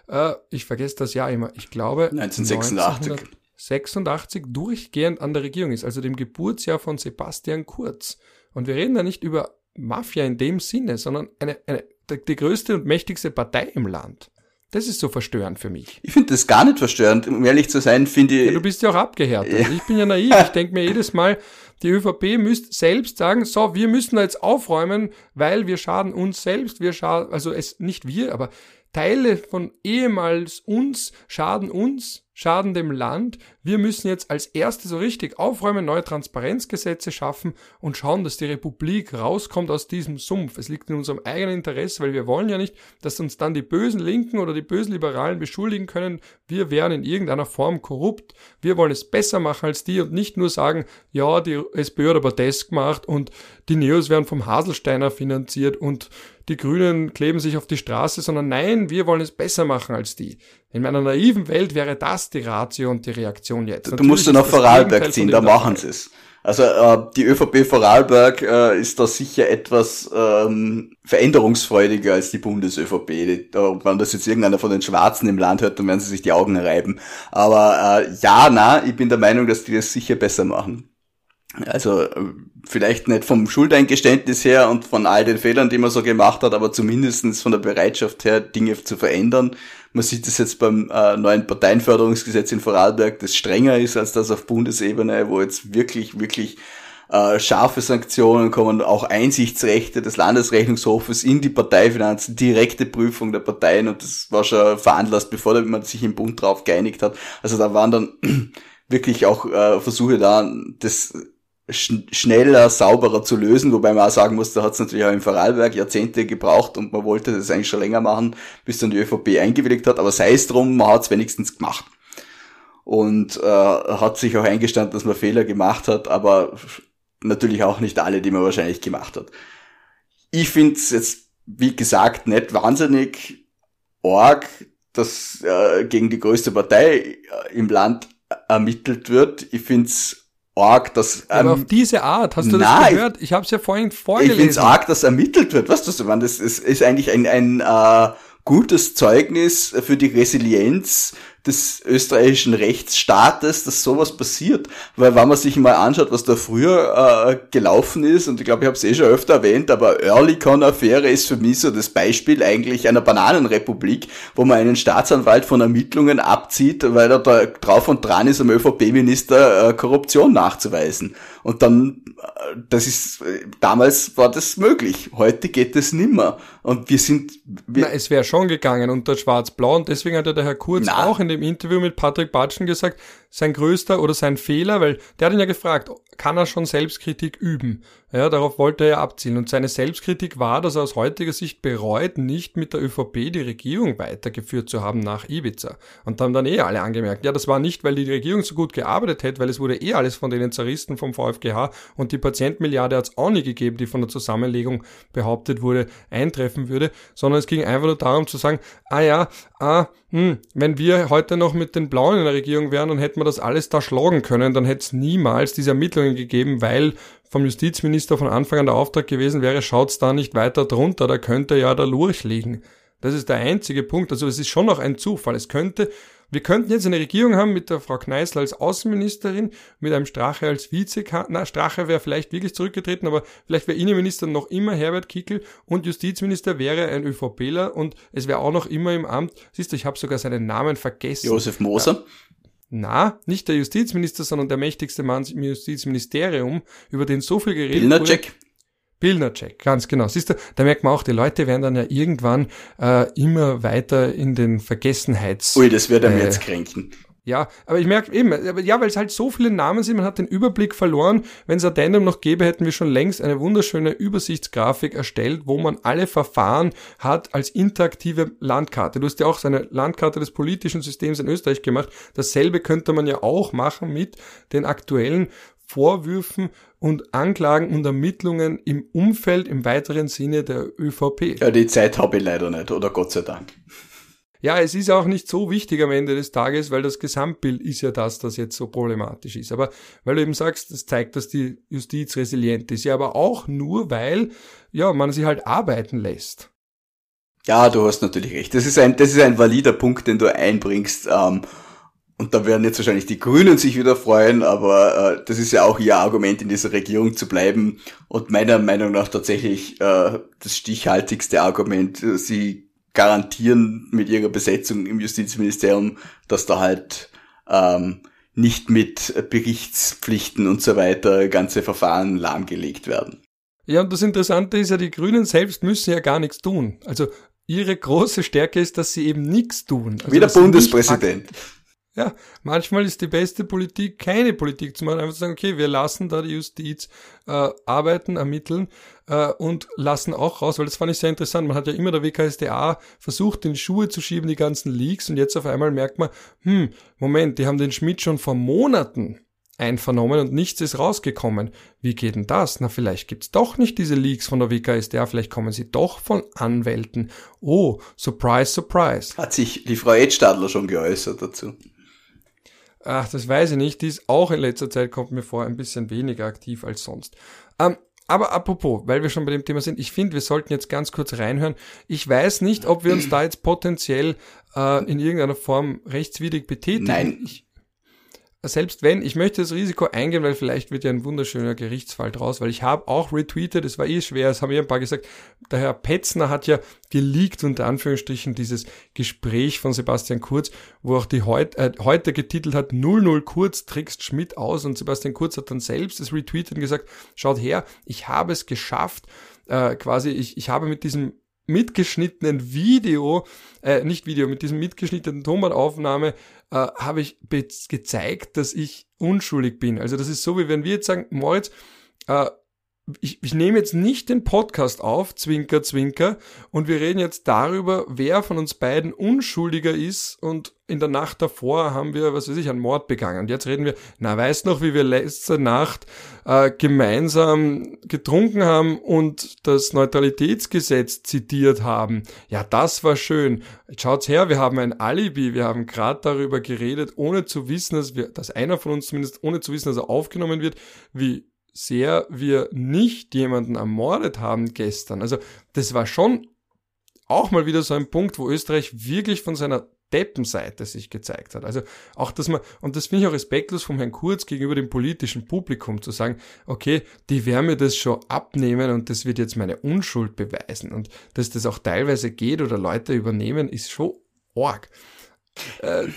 äh, ich vergesse das Jahr immer, ich glaube 1986. 1900, 86 durchgehend an der Regierung ist, also dem Geburtsjahr von Sebastian Kurz. Und wir reden da nicht über Mafia in dem Sinne, sondern eine, eine, die größte und mächtigste Partei im Land. Das ist so verstörend für mich. Ich finde das gar nicht verstörend. Um ehrlich zu sein, finde ich. Ja, du bist ja auch abgehärtet. Ja. Ich bin ja naiv. Ich denke mir jedes Mal, die ÖVP müsste selbst sagen, so, wir müssen da jetzt aufräumen, weil wir schaden uns selbst, wir schaden, also es, nicht wir, aber Teile von ehemals uns schaden uns schaden dem Land. Wir müssen jetzt als Erste so richtig aufräumen, neue Transparenzgesetze schaffen und schauen, dass die Republik rauskommt aus diesem Sumpf. Es liegt in unserem eigenen Interesse, weil wir wollen ja nicht, dass uns dann die bösen Linken oder die bösen Liberalen beschuldigen können, wir wären in irgendeiner Form korrupt. Wir wollen es besser machen als die und nicht nur sagen, ja, die SPÖ hat aber das gemacht und die Neos werden vom Haselsteiner finanziert und die Grünen kleben sich auf die Straße, sondern nein, wir wollen es besser machen als die. In meiner naiven Welt wäre das die Ratio und die Reaktion jetzt. Du Natürlich musst du nach Vorarlberg ziehen, da machen sie es. Also äh, die ÖVP Vorarlberg äh, ist da sicher etwas ähm, veränderungsfreudiger als die Bundes-ÖVP. Wenn das jetzt irgendeiner von den Schwarzen im Land hört, dann werden sie sich die Augen reiben. Aber äh, ja, na, ich bin der Meinung, dass die das sicher besser machen. Also äh, vielleicht nicht vom Schuldeingeständnis her und von all den Fehlern, die man so gemacht hat, aber zumindestens von der Bereitschaft her, Dinge zu verändern. Man sieht es jetzt beim äh, neuen Parteienförderungsgesetz in Vorarlberg, das strenger ist als das auf Bundesebene, wo jetzt wirklich, wirklich äh, scharfe Sanktionen kommen, auch Einsichtsrechte des Landesrechnungshofes in die Parteifinanzen, direkte Prüfung der Parteien und das war schon veranlasst, bevor man sich im Bund drauf geeinigt hat. Also da waren dann wirklich auch äh, Versuche da, das schneller, sauberer zu lösen, wobei man auch sagen muss, da hat es natürlich auch im Vorarlberg Jahrzehnte gebraucht und man wollte das eigentlich schon länger machen, bis dann die ÖVP eingewilligt hat, aber sei es drum, man hat es wenigstens gemacht. Und äh, hat sich auch eingestanden, dass man Fehler gemacht hat, aber natürlich auch nicht alle, die man wahrscheinlich gemacht hat. Ich finde es jetzt, wie gesagt, nicht wahnsinnig arg, dass äh, gegen die größte Partei äh, im Land ermittelt wird. Ich finde es arg, dass... Ähm, Aber auf diese Art, hast du nein, das gehört? Ich habe es ja vorhin vorgelesen. Ich finde es arg, dass ermittelt wird. Weißt du, man, das ist, ist eigentlich ein, ein äh, gutes Zeugnis für die Resilienz des österreichischen Rechtsstaates, dass sowas passiert. Weil wenn man sich mal anschaut, was da früher äh, gelaufen ist, und ich glaube, ich habe es eh schon öfter erwähnt, aber Earlycon-Affäre ist für mich so das Beispiel eigentlich einer Bananenrepublik, wo man einen Staatsanwalt von Ermittlungen abzieht, weil er da drauf und dran ist, am ÖVP-Minister äh, Korruption nachzuweisen. Und dann, äh, das ist, damals war das möglich. Heute geht es nimmer. Und wir sind, wir Na, es wäre schon gegangen unter Schwarz-Blau und deswegen hat ja der Herr Kurz Na. auch in dem Interview mit Patrick Batschen gesagt, sein größter oder sein Fehler, weil der hat ihn ja gefragt, kann er schon Selbstkritik üben? Ja, darauf wollte er ja abzielen. Und seine Selbstkritik war, dass er aus heutiger Sicht bereut, nicht mit der ÖVP die Regierung weitergeführt zu haben nach Ibiza. Und dann haben dann eh alle angemerkt, ja, das war nicht, weil die Regierung so gut gearbeitet hätte, weil es wurde eh alles von denen zerrissen vom VfGH und die Patientenmilliarde hat es auch nie gegeben, die von der Zusammenlegung behauptet wurde, eintreffen würde, sondern es ging einfach nur darum zu sagen, ah ja, ah, hm, wenn wir heute noch mit den Blauen in der Regierung wären, dann hätten wir das alles da schlagen können, dann hätte es niemals diese Ermittlungen gegeben, weil vom Justizminister von Anfang an der Auftrag gewesen wäre, schaut's da nicht weiter drunter, da könnte ja der Lurch liegen. Das ist der einzige Punkt. Also es ist schon noch ein Zufall. Es könnte, wir könnten jetzt eine Regierung haben mit der Frau Kneißl als Außenministerin, mit einem Strache als Vizekanzler. Na, Strache wäre vielleicht wirklich zurückgetreten, aber vielleicht wäre Innenminister noch immer Herbert Kickel und Justizminister wäre ein ÖVPler und es wäre auch noch immer im Amt. Siehst du, ich habe sogar seinen Namen vergessen. Josef Moser. Ja. Na, nicht der Justizminister, sondern der mächtigste Mann im Justizministerium, über den so viel geredet wurde. Pilnacek, ganz genau. Siehst du, da merkt man auch, die Leute werden dann ja irgendwann äh, immer weiter in den Vergessenheits... Ui, das wird einem äh, jetzt kränken. Ja, aber ich merke eben, ja, weil es halt so viele Namen sind, man hat den Überblick verloren. Wenn es Addendum noch gäbe, hätten wir schon längst eine wunderschöne Übersichtsgrafik erstellt, wo man alle Verfahren hat als interaktive Landkarte. Du hast ja auch so eine Landkarte des politischen Systems in Österreich gemacht. Dasselbe könnte man ja auch machen mit den aktuellen Vorwürfen und Anklagen und Ermittlungen im Umfeld im weiteren Sinne der ÖVP. Ja, die Zeit habe ich leider nicht, oder Gott sei Dank. Ja, es ist auch nicht so wichtig am Ende des Tages, weil das Gesamtbild ist ja das, das jetzt so problematisch ist. Aber weil du eben sagst, das zeigt, dass die Justiz resilient ist. Ja, aber auch nur, weil, ja, man sie halt arbeiten lässt. Ja, du hast natürlich recht. Das ist ein, das ist ein valider Punkt, den du einbringst. Ähm, und da werden jetzt wahrscheinlich die Grünen sich wieder freuen, aber äh, das ist ja auch ihr Argument, in dieser Regierung zu bleiben. Und meiner Meinung nach tatsächlich äh, das stichhaltigste Argument. Sie garantieren mit ihrer Besetzung im Justizministerium, dass da halt ähm, nicht mit Berichtspflichten und so weiter ganze Verfahren lahmgelegt werden. Ja, und das Interessante ist ja, die Grünen selbst müssen ja gar nichts tun. Also ihre große Stärke ist, dass sie eben nichts tun. Also, Wie der Bundespräsident. Ja, manchmal ist die beste Politik, keine Politik zu machen, einfach zu sagen, okay, wir lassen da die Justiz äh, arbeiten, ermitteln äh, und lassen auch raus, weil das fand ich sehr interessant. Man hat ja immer der WKSDA versucht, in die Schuhe zu schieben, die ganzen Leaks, und jetzt auf einmal merkt man, hm, Moment, die haben den Schmidt schon vor Monaten einvernommen und nichts ist rausgekommen. Wie geht denn das? Na, vielleicht gibt's doch nicht diese Leaks von der WKSDA, vielleicht kommen sie doch von Anwälten. Oh, surprise, surprise. Hat sich die Frau Edstadler schon geäußert dazu? Ach, das weiß ich nicht. Die ist auch in letzter Zeit, kommt mir vor, ein bisschen weniger aktiv als sonst. Ähm, aber apropos, weil wir schon bei dem Thema sind, ich finde, wir sollten jetzt ganz kurz reinhören. Ich weiß nicht, ob wir uns da jetzt potenziell äh, in irgendeiner Form rechtswidrig betätigen. Nein. Ich, selbst wenn, ich möchte das Risiko eingehen, weil vielleicht wird ja ein wunderschöner Gerichtsfall draus, weil ich habe auch retweetet, es war eh schwer, es haben ja ein paar gesagt, der Herr Petzner hat ja geleakt, unter Anführungsstrichen, dieses Gespräch von Sebastian Kurz, wo auch die heut, äh, heute getitelt hat, 00 Kurz trickst Schmidt aus und Sebastian Kurz hat dann selbst das retweetet und gesagt, schaut her, ich habe es geschafft, äh, quasi, ich, ich habe mit diesem mitgeschnittenen Video, äh, nicht Video, mit diesem mitgeschnittenen Tonbandaufnahme äh, habe ich gezeigt, dass ich unschuldig bin. Also das ist so, wie wenn wir jetzt sagen, Moritz, äh, ich, ich nehme jetzt nicht den Podcast auf, Zwinker, Zwinker, und wir reden jetzt darüber, wer von uns beiden unschuldiger ist und in der Nacht davor haben wir, was weiß ich, einen Mord begangen. Und jetzt reden wir, na, weißt noch, wie wir letzte Nacht äh, gemeinsam getrunken haben und das Neutralitätsgesetz zitiert haben. Ja, das war schön. Schaut's her, wir haben ein Alibi, wir haben gerade darüber geredet, ohne zu wissen, dass wir, dass einer von uns zumindest ohne zu wissen, dass er aufgenommen wird, wie sehr wir nicht jemanden ermordet haben gestern. Also das war schon auch mal wieder so ein Punkt, wo Österreich wirklich von seiner Deppenseite sich gezeigt hat. Also auch, dass man, und das finde ich auch respektlos vom Herrn Kurz gegenüber dem politischen Publikum zu sagen, okay, die werden mir das schon abnehmen und das wird jetzt meine Unschuld beweisen. Und dass das auch teilweise geht oder Leute übernehmen, ist schon arg. Äh,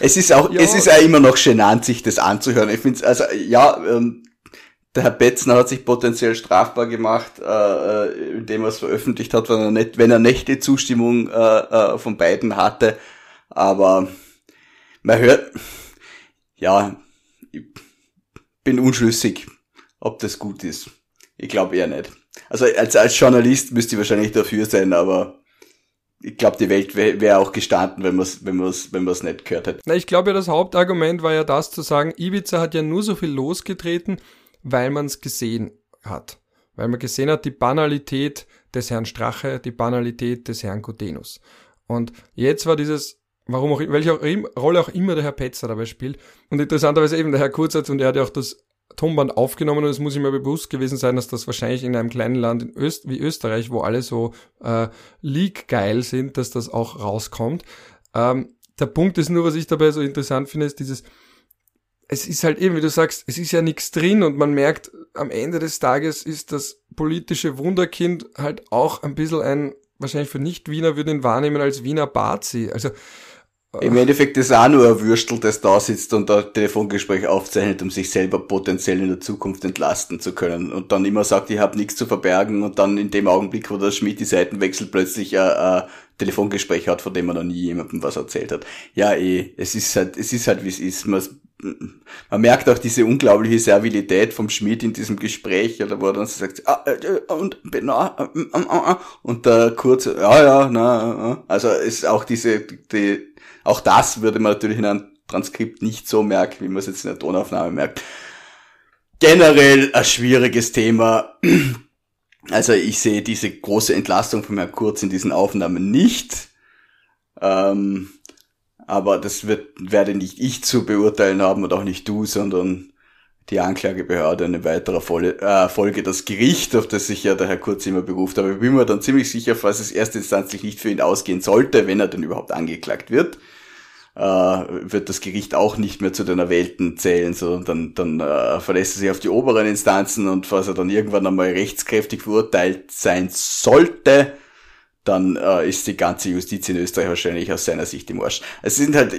es ist auch, ja, es ist auch immer noch genannt, sich das anzuhören. Ich finde also ja, ähm, der Herr Betzner hat sich potenziell strafbar gemacht, äh, äh, indem er es veröffentlicht hat, wenn er nicht, wenn er nicht die Zustimmung äh, äh, von beiden hatte. Aber man hört, ja, ich bin unschlüssig, ob das gut ist. Ich glaube eher nicht. Also als, als Journalist müsste ich wahrscheinlich dafür sein, aber ich glaube, die Welt wäre wär auch gestanden, wenn man es wenn man's, wenn man's nicht gehört hätte. Ich glaube ja, das Hauptargument war ja das zu sagen, Ibiza hat ja nur so viel losgetreten, weil man es gesehen hat. Weil man gesehen hat, die Banalität des Herrn Strache, die Banalität des Herrn Gutenus. Und jetzt war dieses, warum auch, welche Rolle auch immer der Herr Petzer dabei spielt. Und interessanterweise eben der Herr Kurzert und er hat ja auch das Tonband aufgenommen und es muss ihm bewusst gewesen sein, dass das wahrscheinlich in einem kleinen Land in Öst wie Österreich, wo alle so äh, League-geil sind, dass das auch rauskommt. Ähm, der Punkt ist nur, was ich dabei so interessant finde, ist dieses, es ist halt eben, wie du sagst, es ist ja nichts drin und man merkt, am Ende des Tages ist das politische Wunderkind halt auch ein bisschen ein, wahrscheinlich für Nicht-Wiener würden ihn wahrnehmen als Wiener Bazi. Also äh, im Endeffekt ist auch nur ein Würstel, das da sitzt und ein Telefongespräch aufzeichnet, um sich selber potenziell in der Zukunft entlasten zu können. Und dann immer sagt, ich habe nichts zu verbergen und dann in dem Augenblick, wo der Schmidt die Seiten wechselt, plötzlich ein, ein Telefongespräch hat, von dem man noch nie jemandem was erzählt hat. Ja, eh, es ist halt, es ist halt, wie es ist. Man, man merkt auch diese unglaubliche Servilität vom Schmidt in diesem Gespräch, oder wo er dann so sagt, ah, äh, äh und, na, äh, äh, und der Kurz, ja, ja, na, also es ist auch diese, die, auch das würde man natürlich in einem Transkript nicht so merken, wie man es jetzt in der Tonaufnahme merkt. Generell ein schwieriges Thema. Also ich sehe diese große Entlastung von Herrn Kurz in diesen Aufnahmen nicht. Ähm, aber das wird, werde nicht ich zu beurteilen haben und auch nicht du, sondern die Anklagebehörde eine weitere Folge, äh, Folge das Gericht, auf das sich ja der Herr Kurz immer beruft. Aber ich bin mir dann ziemlich sicher, falls es erstinstanzlich nicht für ihn ausgehen sollte, wenn er denn überhaupt angeklagt wird, äh, wird das Gericht auch nicht mehr zu den Erwählten zählen, sondern dann, dann äh, verlässt er sich auf die oberen Instanzen und falls er dann irgendwann einmal rechtskräftig verurteilt sein sollte, dann äh, ist die ganze Justiz in Österreich wahrscheinlich aus seiner Sicht im Arsch. Es sind halt,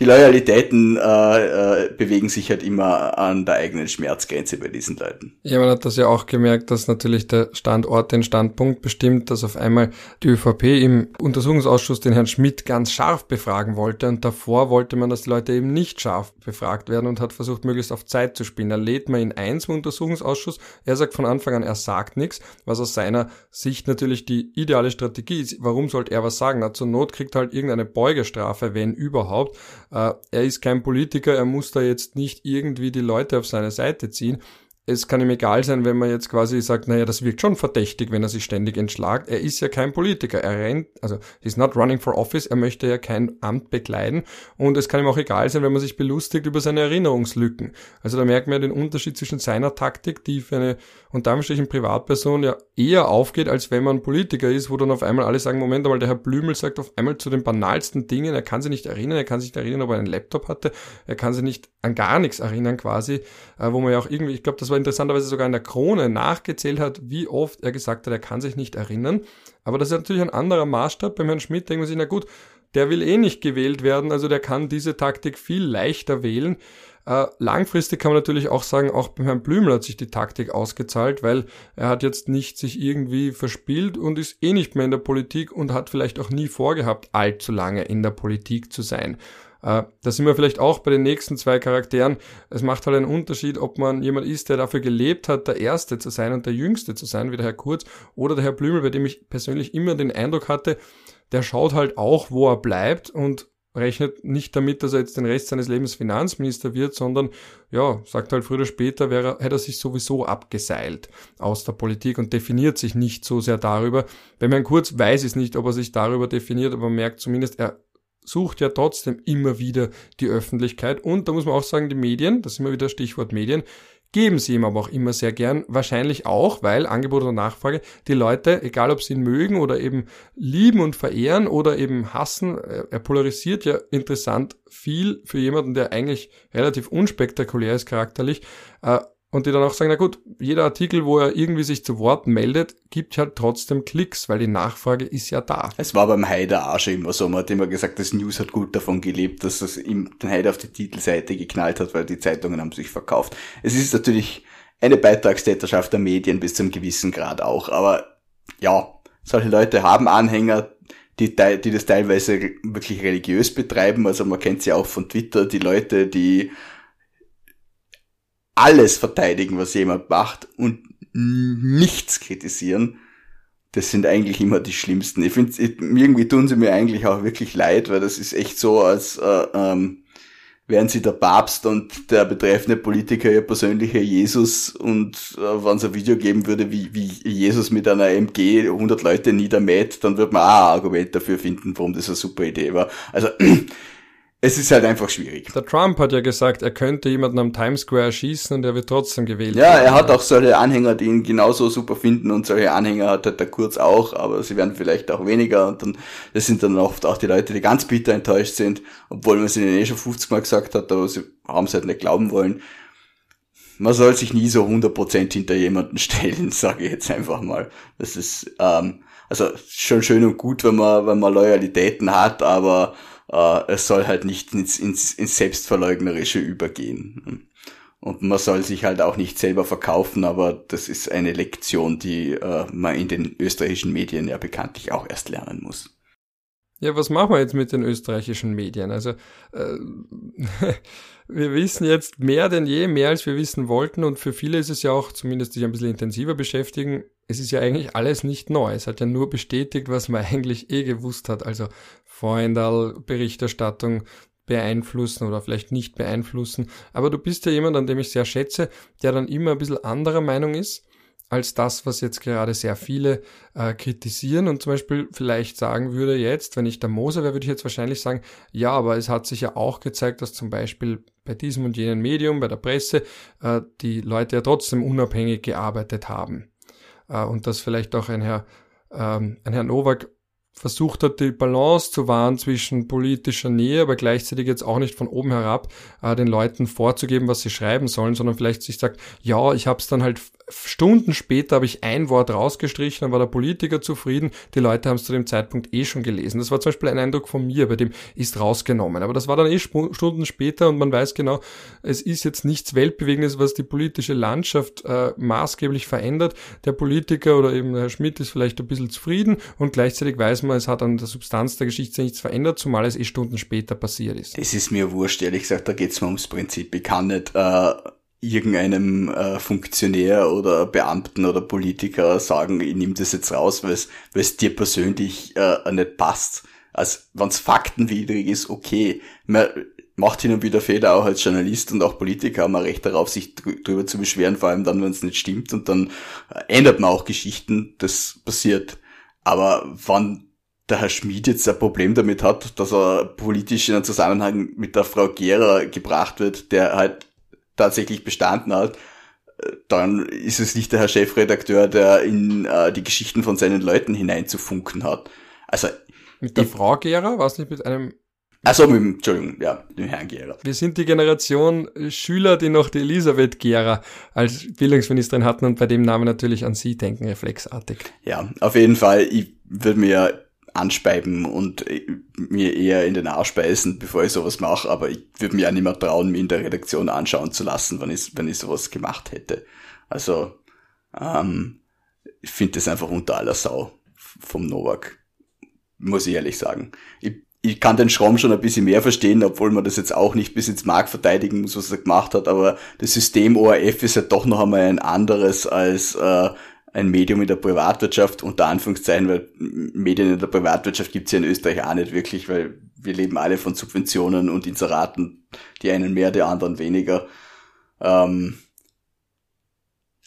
die Loyalitäten äh, äh, bewegen sich halt immer an der eigenen Schmerzgrenze bei diesen Leuten. Ja, man hat das ja auch gemerkt, dass natürlich der Standort den Standpunkt bestimmt, dass auf einmal die ÖVP im Untersuchungsausschuss den Herrn Schmidt ganz scharf befragen wollte und davor wollte man, dass die Leute eben nicht scharf befragt werden und hat versucht, möglichst auf Zeit zu spielen. Dann lädt man ihn ein zum Untersuchungsausschuss. Er sagt von Anfang an, er sagt nichts, was aus seiner Sicht natürlich die ideale Strategie ist, warum sollte er was sagen? Na, zur Not kriegt halt irgendeine Beugestrafe, wenn überhaupt. Äh, er ist kein Politiker, er muss da jetzt nicht irgendwie die Leute auf seine Seite ziehen. es kann ihm egal sein, wenn man jetzt quasi sagt, naja, das wirkt schon verdächtig, wenn er sich ständig entschlagt. Er ist ja kein Politiker. Er rennt, also he's not running for office, er möchte ja kein Amt bekleiden. Und es kann ihm auch egal sein, wenn man sich belustigt über seine Erinnerungslücken. Also da merkt man ja den Unterschied zwischen seiner Taktik, die für eine unter Anführungsstrichen Privatperson ja eher aufgeht, als wenn man Politiker ist, wo dann auf einmal alle sagen, Moment einmal, der Herr Blümel sagt auf einmal zu den banalsten Dingen, er kann sich nicht erinnern, er kann sich nicht erinnern, ob er einen Laptop hatte, er kann sich nicht an gar nichts erinnern quasi, äh, wo man ja auch irgendwie, ich glaube, das war interessanterweise sogar in der Krone nachgezählt hat, wie oft er gesagt hat, er kann sich nicht erinnern. Aber das ist natürlich ein anderer Maßstab. Beim Herrn Schmidt denkt man sich, na gut, der will eh nicht gewählt werden, also der kann diese Taktik viel leichter wählen. Äh, langfristig kann man natürlich auch sagen, auch beim Herrn Blümel hat sich die Taktik ausgezahlt, weil er hat jetzt nicht sich irgendwie verspielt und ist eh nicht mehr in der Politik und hat vielleicht auch nie vorgehabt, allzu lange in der Politik zu sein. Äh, da sind wir vielleicht auch bei den nächsten zwei Charakteren. Es macht halt einen Unterschied, ob man jemand ist, der dafür gelebt hat, der Erste zu sein und der Jüngste zu sein, wie der Herr Kurz, oder der Herr Blümel, bei dem ich persönlich immer den Eindruck hatte, der schaut halt auch, wo er bleibt und rechnet nicht damit, dass er jetzt den Rest seines Lebens Finanzminister wird, sondern ja, sagt halt früher oder später, wäre, hätte er sich sowieso abgeseilt aus der Politik und definiert sich nicht so sehr darüber. Bei Herrn Kurz weiß es nicht, ob er sich darüber definiert, aber man merkt zumindest, er sucht ja trotzdem immer wieder die Öffentlichkeit. Und da muss man auch sagen, die Medien, das ist immer wieder Stichwort Medien, geben sie ihm aber auch immer sehr gern. Wahrscheinlich auch, weil Angebot und Nachfrage die Leute, egal ob sie ihn mögen oder eben lieben und verehren oder eben hassen, er polarisiert ja interessant viel für jemanden, der eigentlich relativ unspektakulär ist charakterlich, äh, und die dann auch sagen, na gut, jeder Artikel, wo er irgendwie sich zu Wort meldet, gibt halt trotzdem Klicks, weil die Nachfrage ist ja da. Es war beim Haider schon immer so, man hat immer gesagt, das News hat gut davon gelebt, dass es ihm den Haider auf die Titelseite geknallt hat, weil die Zeitungen haben sich verkauft. Es ist natürlich eine Beitragstäterschaft der Medien bis zu einem gewissen Grad auch, aber ja, solche Leute haben Anhänger, die, die das teilweise wirklich religiös betreiben, also man kennt sie auch von Twitter, die Leute, die alles verteidigen, was jemand macht und nichts kritisieren, das sind eigentlich immer die schlimmsten. Ich finde, irgendwie tun sie mir eigentlich auch wirklich leid, weil das ist echt so, als äh, ähm, wären sie der Papst und der betreffende Politiker ihr persönlicher Jesus und äh, wenn es ein Video geben würde, wie, wie Jesus mit einer MG 100 Leute niedermäht, dann würde man auch ein Argument dafür finden, warum das eine super Idee war. Also es ist halt einfach schwierig. Der Trump hat ja gesagt, er könnte jemanden am Times Square erschießen und er wird trotzdem gewählt. Ja, er hat auch solche Anhänger, die ihn genauso super finden und solche Anhänger hat halt der Kurz auch, aber sie werden vielleicht auch weniger und dann, das sind dann oft auch die Leute, die ganz bitter enttäuscht sind, obwohl man es ihnen eh schon 50 Mal gesagt hat, aber sie haben es halt nicht glauben wollen. Man soll sich nie so 100% hinter jemanden stellen, sage ich jetzt einfach mal. Das ist, ähm, also schon schön und gut, wenn man, wenn man Loyalitäten hat, aber äh, es soll halt nicht ins, ins, ins Selbstverleugnerische übergehen. Und man soll sich halt auch nicht selber verkaufen, aber das ist eine Lektion, die äh, man in den österreichischen Medien ja bekanntlich auch erst lernen muss. Ja, was machen wir jetzt mit den österreichischen Medien? Also äh, wir wissen jetzt mehr denn je, mehr als wir wissen wollten und für viele ist es ja auch, zumindest sich ein bisschen intensiver beschäftigen, es ist ja eigentlich alles nicht neu. Es hat ja nur bestätigt, was man eigentlich eh gewusst hat. Also Vorhindal-Berichterstattung beeinflussen oder vielleicht nicht beeinflussen. Aber du bist ja jemand, an dem ich sehr schätze, der dann immer ein bisschen anderer Meinung ist als das, was jetzt gerade sehr viele äh, kritisieren und zum Beispiel vielleicht sagen würde jetzt, wenn ich der Moser wäre, würde ich jetzt wahrscheinlich sagen, ja, aber es hat sich ja auch gezeigt, dass zum Beispiel bei diesem und jenem Medium, bei der Presse, äh, die Leute ja trotzdem unabhängig gearbeitet haben. Äh, und dass vielleicht auch ein Herr, ähm, ein Herr Nowak versucht hat, die Balance zu wahren zwischen politischer Nähe, aber gleichzeitig jetzt auch nicht von oben herab äh, den Leuten vorzugeben, was sie schreiben sollen, sondern vielleicht sich sagt, ja, ich habe es dann halt Stunden später habe ich ein Wort rausgestrichen, dann war der Politiker zufrieden, die Leute haben es zu dem Zeitpunkt eh schon gelesen. Das war zum Beispiel ein Eindruck von mir, bei dem ist rausgenommen. Aber das war dann eh Stunden später und man weiß genau, es ist jetzt nichts Weltbewegendes, was die politische Landschaft äh, maßgeblich verändert. Der Politiker oder eben Herr Schmidt ist vielleicht ein bisschen zufrieden und gleichzeitig weiß man, es hat an der Substanz der Geschichte nichts verändert, zumal es eh Stunden später passiert ist. Das ist mir wurscht, ehrlich gesagt, da geht's mir ums Prinzip. Ich kann nicht äh irgendeinem äh, Funktionär oder Beamten oder Politiker sagen, ich nehme das jetzt raus, weil es dir persönlich äh, nicht passt. Also wenn es faktenwidrig ist, okay. Man, macht hin und wieder Fehler auch als Journalist und auch Politiker haben ein Recht darauf, sich drüber zu beschweren, vor allem dann, wenn es nicht stimmt und dann äh, ändert man auch Geschichten, das passiert. Aber wann der Herr Schmid jetzt ein Problem damit hat, dass er politisch in einen Zusammenhang mit der Frau Gera gebracht wird, der halt tatsächlich bestanden hat, äh, dann ist es nicht der Herr Chefredakteur, der in äh, die Geschichten von seinen Leuten hineinzufunken hat. Also mit der Frau Gera, was nicht mit einem also mit dem, Entschuldigung, ja, dem Herrn Gera. Wir sind die Generation Schüler, die noch die Elisabeth Gera als Bildungsministerin hatten und bei dem Namen natürlich an sie denken, reflexartig. Ja, auf jeden Fall. Ich würde mir anspeiben und mir eher in den Arsch beißen, bevor ich sowas mache, aber ich würde mir auch nicht mehr trauen, mir in der Redaktion anschauen zu lassen, wenn ich, wenn ich sowas gemacht hätte. Also, ähm, ich finde das einfach unter aller Sau vom Novak. Muss ich ehrlich sagen. Ich ich kann den Schramm schon ein bisschen mehr verstehen, obwohl man das jetzt auch nicht bis ins Mark verteidigen muss, was er gemacht hat, aber das System ORF ist ja doch noch einmal ein anderes als äh, ein Medium in der Privatwirtschaft, unter Anführungszeichen, weil Medien in der Privatwirtschaft gibt's ja in Österreich auch nicht wirklich, weil wir leben alle von Subventionen und Inseraten, die einen mehr, die anderen weniger. Ähm,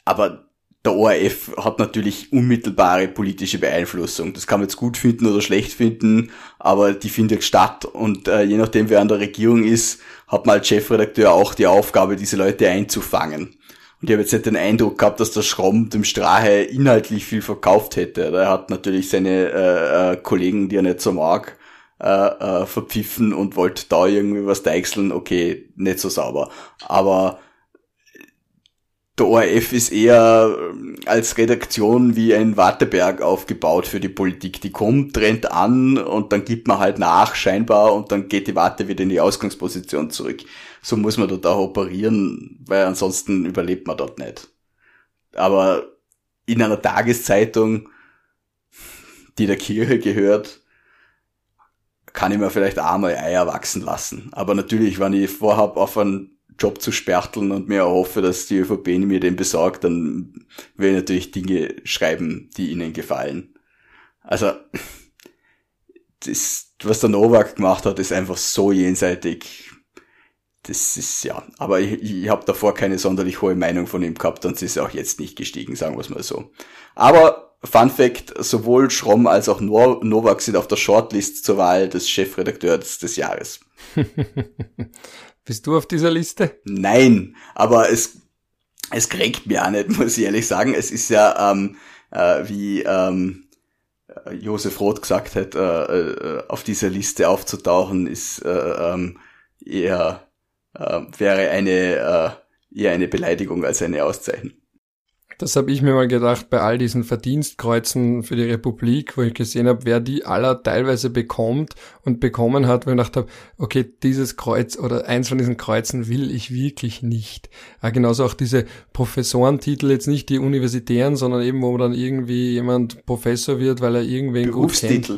aber der ORF hat natürlich unmittelbare politische Beeinflussung. Das kann man jetzt gut finden oder schlecht finden, aber die findet statt und äh, je nachdem, wer an der Regierung ist, hat man als Chefredakteur auch die Aufgabe, diese Leute einzufangen. Und ich habe jetzt nicht den Eindruck gehabt, dass der Schromm dem Strahe inhaltlich viel verkauft hätte. Er hat natürlich seine äh, äh, Kollegen, die er nicht so mag, äh, äh, verpfiffen und wollte da irgendwie was deichseln. Okay, nicht so sauber. Aber der ORF ist eher ähm, als Redaktion wie ein Warteberg aufgebaut für die Politik. Die kommt, rennt an und dann gibt man halt nach, scheinbar, und dann geht die Warte wieder in die Ausgangsposition zurück. So muss man dort auch operieren, weil ansonsten überlebt man dort nicht. Aber in einer Tageszeitung, die der Kirche gehört, kann ich mir vielleicht einmal Eier wachsen lassen. Aber natürlich, wenn ich vorhab, auf einen Job zu sperteln und mir hoffe, dass die ÖVP mir den besorgt, dann will ich natürlich Dinge schreiben, die ihnen gefallen. Also, das, was der Novak gemacht hat, ist einfach so jenseitig. Das ist ja, aber ich, ich habe davor keine sonderlich hohe Meinung von ihm gehabt und sie ist auch jetzt nicht gestiegen, sagen wir es mal so. Aber Fun Fact, sowohl Schromm als auch Novak sind auf der Shortlist zur Wahl des Chefredakteurs des Jahres. Bist du auf dieser Liste? Nein, aber es, es kränkt mir auch nicht, muss ich ehrlich sagen. Es ist ja, ähm, äh, wie ähm, Josef Roth gesagt hat, äh, äh, auf dieser Liste aufzutauchen, ist äh, ähm, eher äh, wäre eine äh, eher eine Beleidigung als eine Auszeichnung. Das habe ich mir mal gedacht bei all diesen Verdienstkreuzen für die Republik, wo ich gesehen habe, wer die aller teilweise bekommt und bekommen hat, wo ich gedacht habe, okay, dieses Kreuz oder eins von diesen Kreuzen will ich wirklich nicht. Ja, genauso auch diese Professorentitel, jetzt nicht die universitären, sondern eben, wo dann irgendwie jemand Professor wird, weil er irgendwen gut kennt.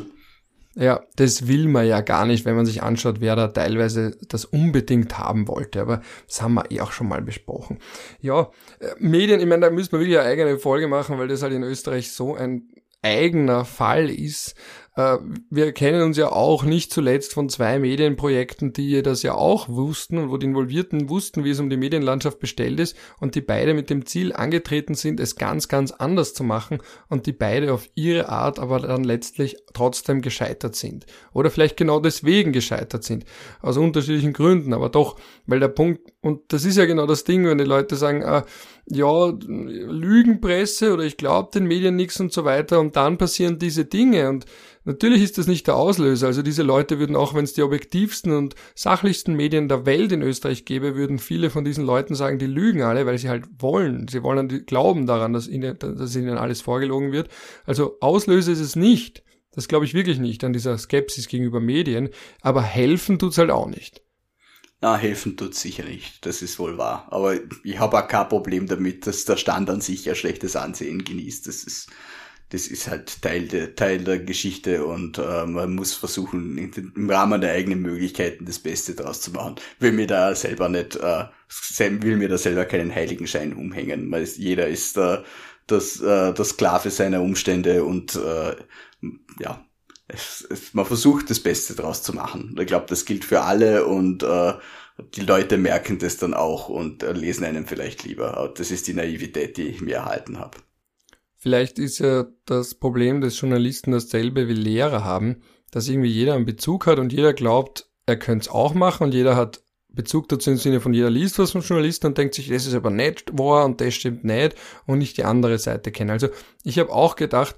Ja, das will man ja gar nicht, wenn man sich anschaut, wer da teilweise das unbedingt haben wollte. Aber das haben wir eh auch schon mal besprochen. Ja, äh, Medien, ich meine, da müssen wir wirklich eine eigene Folge machen, weil das halt in Österreich so ein eigener Fall ist. Äh, wir kennen uns ja auch nicht zuletzt von zwei Medienprojekten, die das ja auch wussten und wo die Involvierten wussten, wie es um die Medienlandschaft bestellt ist und die beide mit dem Ziel angetreten sind, es ganz, ganz anders zu machen und die beide auf ihre Art aber dann letztlich trotzdem gescheitert sind. Oder vielleicht genau deswegen gescheitert sind. Aus unterschiedlichen Gründen, aber doch, weil der Punkt, und das ist ja genau das Ding, wenn die Leute sagen, äh, ja, Lügenpresse oder ich glaube den Medien nichts und so weiter und dann passieren diese Dinge und Natürlich ist das nicht der Auslöser. Also diese Leute würden auch, wenn es die objektivsten und sachlichsten Medien der Welt in Österreich gäbe, würden viele von diesen Leuten sagen, die lügen alle, weil sie halt wollen. Sie wollen, glauben daran, dass ihnen, dass ihnen alles vorgelogen wird. Also Auslöser ist es nicht. Das glaube ich wirklich nicht an dieser Skepsis gegenüber Medien. Aber helfen tut's halt auch nicht. Na, helfen tut's sicher nicht. Das ist wohl wahr. Aber ich habe auch kein Problem damit, dass der Stand an sich ein schlechtes Ansehen genießt. Das ist das ist halt Teil der, Teil der Geschichte und äh, man muss versuchen, im Rahmen der eigenen Möglichkeiten das Beste daraus zu machen. Will mir da selber nicht, äh, will mir da selber keinen Heiligenschein umhängen, weil jeder ist äh, das, äh, das Sklave seiner Umstände und äh, ja, es, es, man versucht das Beste draus zu machen. Ich glaube, das gilt für alle und äh, die Leute merken das dann auch und äh, lesen einen vielleicht lieber. Das ist die Naivität, die ich mir erhalten habe. Vielleicht ist ja das Problem des Journalisten dasselbe wie Lehrer haben, dass irgendwie jeder einen Bezug hat und jeder glaubt, er könnte es auch machen und jeder hat Bezug dazu im Sinne von jeder liest was vom Journalisten und denkt sich, das ist aber nicht wahr und das stimmt nicht und nicht die andere Seite kennen. Also ich habe auch gedacht,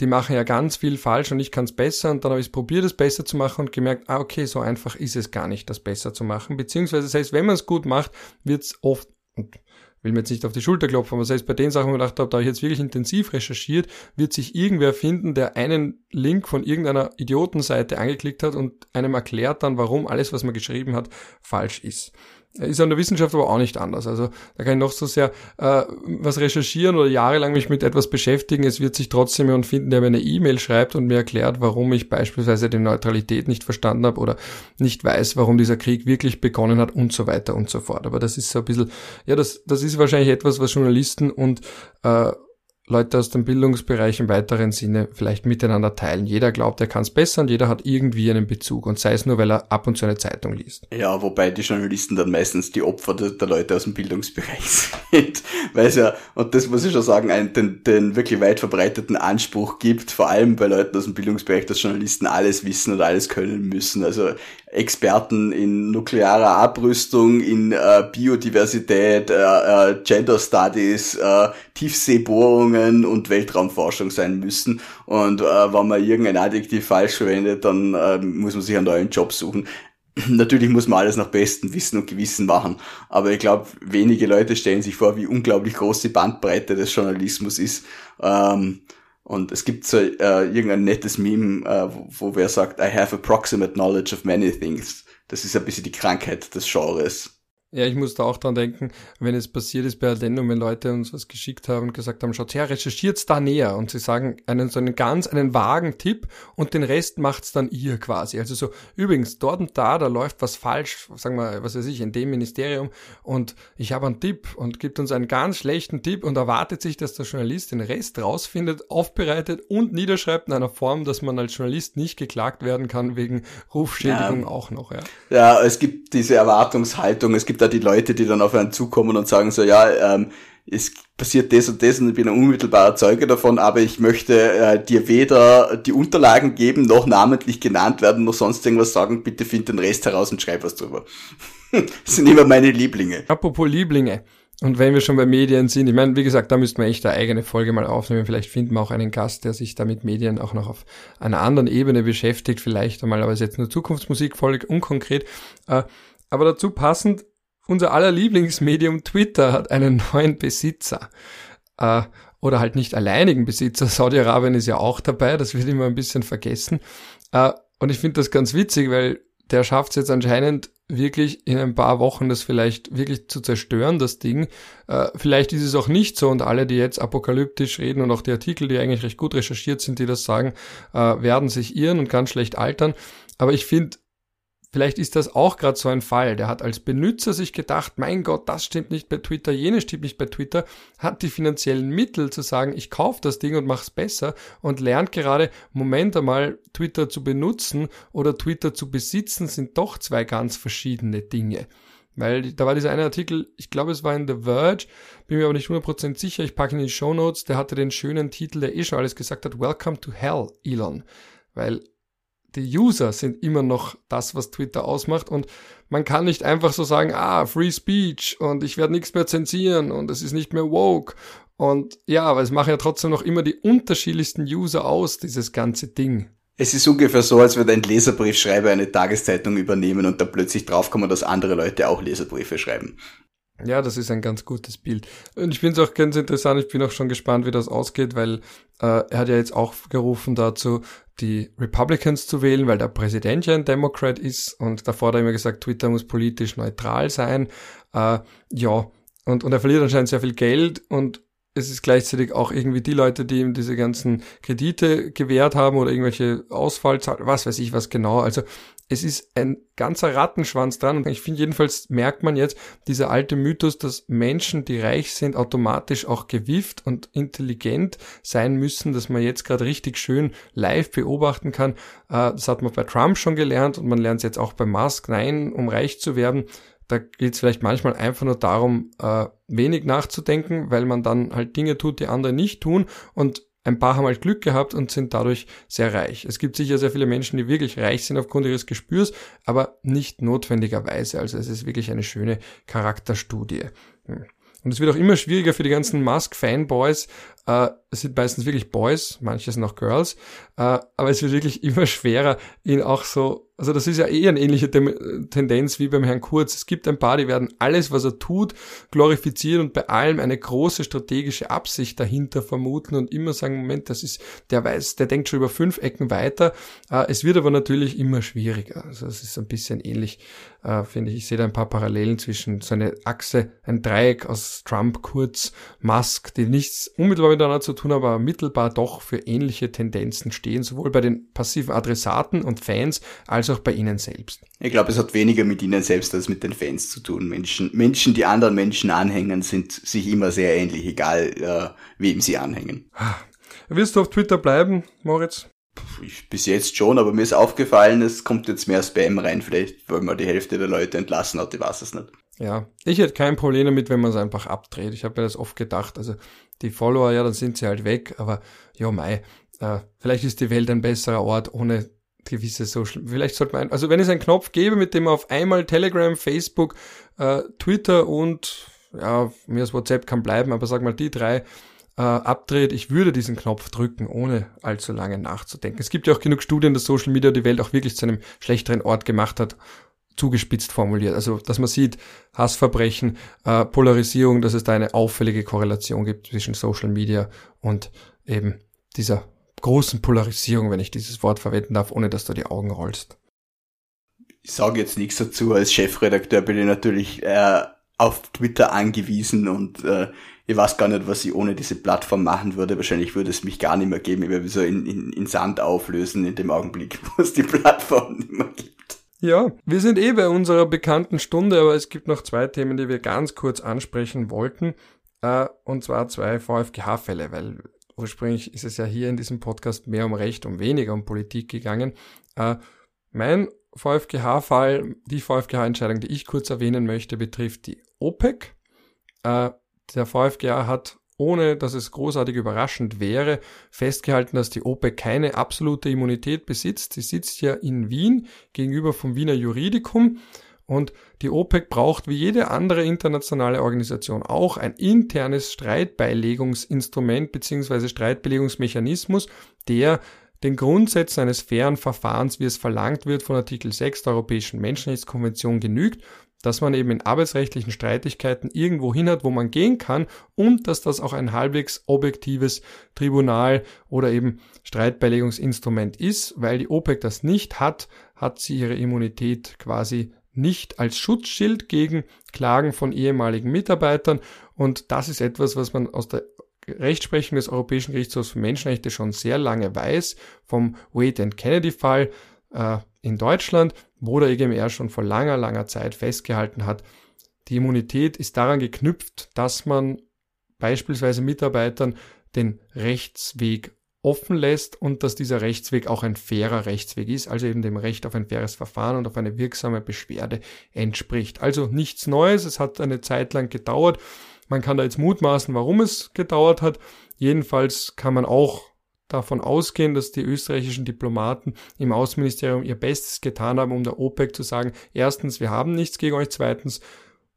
die machen ja ganz viel falsch und ich kann es besser und dann habe ich es probiert, es besser zu machen und gemerkt, ah okay, so einfach ist es gar nicht, das besser zu machen. Beziehungsweise selbst wenn man es gut macht, wird es oft, und will mir jetzt nicht auf die Schulter klopfen, aber selbst bei den Sachen, wo ich gedacht habe, da habe ich jetzt wirklich intensiv recherchiert, wird sich irgendwer finden, der einen Link von irgendeiner Idiotenseite angeklickt hat und einem erklärt dann, warum alles, was man geschrieben hat, falsch ist. Ist an der Wissenschaft aber auch nicht anders. Also da kann ich noch so sehr äh, was recherchieren oder jahrelang mich mit etwas beschäftigen. Es wird sich trotzdem jemand finden, der mir eine E-Mail schreibt und mir erklärt, warum ich beispielsweise die Neutralität nicht verstanden habe oder nicht weiß, warum dieser Krieg wirklich begonnen hat und so weiter und so fort. Aber das ist so ein bisschen, ja, das, das ist wahrscheinlich etwas, was Journalisten und äh, Leute aus dem Bildungsbereich im weiteren Sinne vielleicht miteinander teilen. Jeder glaubt, er kann es besser und jeder hat irgendwie einen Bezug und sei es nur, weil er ab und zu eine Zeitung liest. Ja, wobei die Journalisten dann meistens die Opfer der, der Leute aus dem Bildungsbereich sind, weil es ja, und das muss ich schon sagen, einen, den, den wirklich weit verbreiteten Anspruch gibt, vor allem bei Leuten aus dem Bildungsbereich, dass Journalisten alles wissen und alles können müssen. Also Experten in nuklearer Abrüstung, in äh, Biodiversität, äh, äh, Gender Studies, äh, Tiefseebohrungen und Weltraumforschung sein müssen. Und äh, wenn man irgendein Adjektiv falsch verwendet, dann äh, muss man sich einen neuen Job suchen. Natürlich muss man alles nach bestem Wissen und Gewissen machen, aber ich glaube, wenige Leute stellen sich vor, wie unglaublich groß die Bandbreite des Journalismus ist. Ähm, und es gibt so äh, irgendein nettes Meme, äh, wo, wo wer sagt, I have approximate knowledge of many things. Das ist ein bisschen die Krankheit des Genres. Ja, ich muss da auch dran denken, wenn es passiert ist bei Addendum, wenn Leute uns was geschickt haben und gesagt haben, schaut her, recherchiert's da näher und sie sagen einen so einen ganz, einen vagen Tipp und den Rest macht's dann ihr quasi. Also so, übrigens, dort und da, da läuft was falsch, sagen wir, was weiß ich, in dem Ministerium und ich habe einen Tipp und gibt uns einen ganz schlechten Tipp und erwartet sich, dass der Journalist den Rest rausfindet, aufbereitet und niederschreibt in einer Form, dass man als Journalist nicht geklagt werden kann wegen Rufschädigung ja. auch noch, ja. Ja, es gibt diese Erwartungshaltung, es gibt da die Leute, die dann auf einen zukommen und sagen so, ja, ähm, es passiert das und das und ich bin ein unmittelbarer Zeuge davon, aber ich möchte äh, dir weder die Unterlagen geben, noch namentlich genannt werden, noch sonst irgendwas sagen, bitte find den Rest heraus und schreib was drüber. das sind immer meine Lieblinge. Apropos Lieblinge. Und wenn wir schon bei Medien sind, ich meine, wie gesagt, da müssten wir echt eine eigene Folge mal aufnehmen. Vielleicht finden wir auch einen Gast, der sich da mit Medien auch noch auf einer anderen Ebene beschäftigt. Vielleicht einmal, aber es ist jetzt nur Zukunftsmusik, voll unkonkret. Äh, aber dazu passend, unser aller Lieblingsmedium Twitter hat einen neuen Besitzer. Äh, oder halt nicht alleinigen Besitzer. Saudi-Arabien ist ja auch dabei, das wird immer ein bisschen vergessen. Äh, und ich finde das ganz witzig, weil der schafft es jetzt anscheinend wirklich in ein paar Wochen das vielleicht wirklich zu zerstören, das Ding. Äh, vielleicht ist es auch nicht so und alle, die jetzt apokalyptisch reden und auch die Artikel, die eigentlich recht gut recherchiert sind, die das sagen, äh, werden sich irren und ganz schlecht altern. Aber ich finde, Vielleicht ist das auch gerade so ein Fall. Der hat als Benutzer sich gedacht, mein Gott, das stimmt nicht bei Twitter, jenes stimmt nicht bei Twitter, hat die finanziellen Mittel zu sagen, ich kaufe das Ding und mach's besser und lernt gerade, Moment einmal, Twitter zu benutzen oder Twitter zu besitzen, sind doch zwei ganz verschiedene Dinge. Weil da war dieser eine Artikel, ich glaube es war in The Verge, bin mir aber nicht 100% sicher, ich packe in die Show Notes, der hatte den schönen Titel, der eh schon alles gesagt hat, Welcome to Hell, Elon. Weil die User sind immer noch das, was Twitter ausmacht und man kann nicht einfach so sagen, ah, Free Speech und ich werde nichts mehr zensieren und es ist nicht mehr woke und ja, aber es machen ja trotzdem noch immer die unterschiedlichsten User aus, dieses ganze Ding. Es ist ungefähr so, als würde ein Leserbriefschreiber eine Tageszeitung übernehmen und dann plötzlich draufkommen, dass andere Leute auch Leserbriefe schreiben. Ja, das ist ein ganz gutes Bild. Und ich finde es auch ganz interessant, ich bin auch schon gespannt, wie das ausgeht, weil äh, er hat ja jetzt auch gerufen dazu, die Republicans zu wählen, weil der Präsident ja ein Democrat ist und davor hat er immer gesagt, Twitter muss politisch neutral sein. Äh, ja, und, und er verliert anscheinend sehr viel Geld und es ist gleichzeitig auch irgendwie die Leute, die ihm diese ganzen Kredite gewährt haben oder irgendwelche Ausfallzahlen, was weiß ich was genau. Also es ist ein ganzer Rattenschwanz dran und ich finde jedenfalls merkt man jetzt dieser alte Mythos, dass Menschen, die reich sind, automatisch auch gewieft und intelligent sein müssen, dass man jetzt gerade richtig schön live beobachten kann. Äh, das hat man bei Trump schon gelernt und man lernt es jetzt auch bei Musk. Nein, um reich zu werden, da geht es vielleicht manchmal einfach nur darum, äh, wenig nachzudenken, weil man dann halt Dinge tut, die andere nicht tun und ein paar haben halt Glück gehabt und sind dadurch sehr reich. Es gibt sicher sehr viele Menschen, die wirklich reich sind aufgrund ihres Gespürs, aber nicht notwendigerweise. Also es ist wirklich eine schöne Charakterstudie. Hm. Und es wird auch immer schwieriger für die ganzen Musk-Fanboys. Äh, es sind meistens wirklich Boys, manche sind auch Girls, äh, aber es wird wirklich immer schwerer, ihn auch so also das ist ja eh eine ähnliche Tendenz wie beim Herrn Kurz. Es gibt ein paar, die werden alles, was er tut, glorifizieren und bei allem eine große strategische Absicht dahinter vermuten und immer sagen, Moment, das ist, der weiß, der denkt schon über fünf Ecken weiter. Äh, es wird aber natürlich immer schwieriger. Also es ist ein bisschen ähnlich, äh, finde ich. Ich sehe da ein paar Parallelen zwischen so eine Achse, ein Dreieck aus Trump, Kurz, Musk, die nichts unmittelbar miteinander zu tun haben, aber mittelbar doch für ähnliche Tendenzen stehen, sowohl bei den passiven Adressaten und Fans als auch bei ihnen selbst. Ich glaube, es hat weniger mit ihnen selbst als mit den Fans zu tun. Menschen, Menschen, die anderen Menschen anhängen, sind sich immer sehr ähnlich, egal äh, wem sie anhängen. Wirst du auf Twitter bleiben, Moritz? Ich, bis jetzt schon, aber mir ist aufgefallen, es kommt jetzt mehr Spam rein, vielleicht weil man die Hälfte der Leute entlassen hat, ich weiß es nicht. Ja, ich hätte kein Problem damit, wenn man es einfach abdreht. Ich habe mir das oft gedacht. Also die Follower, ja, dann sind sie halt weg, aber ja, mei, äh, vielleicht ist die Welt ein besserer Ort ohne gewisse Social, vielleicht sollte man, also wenn es einen Knopf gäbe, mit dem man auf einmal Telegram, Facebook, äh, Twitter und ja, mir als WhatsApp kann bleiben, aber sag mal die drei äh, abdreht, ich würde diesen Knopf drücken, ohne allzu lange nachzudenken. Es gibt ja auch genug Studien, dass Social Media die Welt auch wirklich zu einem schlechteren Ort gemacht hat, zugespitzt formuliert. Also, dass man sieht, Hassverbrechen, äh, Polarisierung, dass es da eine auffällige Korrelation gibt zwischen Social Media und eben dieser großen Polarisierung, wenn ich dieses Wort verwenden darf, ohne dass du die Augen rollst. Ich sage jetzt nichts dazu. Als Chefredakteur bin ich natürlich äh, auf Twitter angewiesen und äh, ich weiß gar nicht, was ich ohne diese Plattform machen würde. Wahrscheinlich würde es mich gar nicht mehr geben. Ich würde so in, in, in Sand auflösen in dem Augenblick, wo es die Plattform nicht mehr gibt. Ja, wir sind eh bei unserer bekannten Stunde, aber es gibt noch zwei Themen, die wir ganz kurz ansprechen wollten. Äh, und zwar zwei VfGH-Fälle, weil ursprünglich ist es ja hier in diesem Podcast mehr um Recht und weniger um Politik gegangen. Äh, mein VfGH-Fall, die VfGH-Entscheidung, die ich kurz erwähnen möchte, betrifft die OPEC. Äh, der VfGH hat, ohne dass es großartig überraschend wäre, festgehalten, dass die OPEC keine absolute Immunität besitzt. Sie sitzt ja in Wien gegenüber vom Wiener Juridikum und die OPEC braucht wie jede andere internationale Organisation auch ein internes Streitbeilegungsinstrument bzw. Streitbelegungsmechanismus, der den Grundsätzen eines fairen Verfahrens, wie es verlangt wird von Artikel 6 der Europäischen Menschenrechtskonvention, genügt, dass man eben in arbeitsrechtlichen Streitigkeiten irgendwo hin hat, wo man gehen kann und dass das auch ein halbwegs objektives Tribunal oder eben Streitbeilegungsinstrument ist, weil die OPEC das nicht hat, hat sie ihre Immunität quasi nicht als Schutzschild gegen Klagen von ehemaligen Mitarbeitern. Und das ist etwas, was man aus der Rechtsprechung des Europäischen Gerichtshofs für Menschenrechte schon sehr lange weiß, vom Wade and Kennedy Fall äh, in Deutschland, wo der EGMR schon vor langer, langer Zeit festgehalten hat, die Immunität ist daran geknüpft, dass man beispielsweise Mitarbeitern den Rechtsweg offen lässt und dass dieser Rechtsweg auch ein fairer Rechtsweg ist, also eben dem Recht auf ein faires Verfahren und auf eine wirksame Beschwerde entspricht. Also nichts Neues, es hat eine Zeit lang gedauert. Man kann da jetzt mutmaßen, warum es gedauert hat. Jedenfalls kann man auch davon ausgehen, dass die österreichischen Diplomaten im Außenministerium ihr Bestes getan haben, um der OPEC zu sagen, erstens, wir haben nichts gegen euch, zweitens,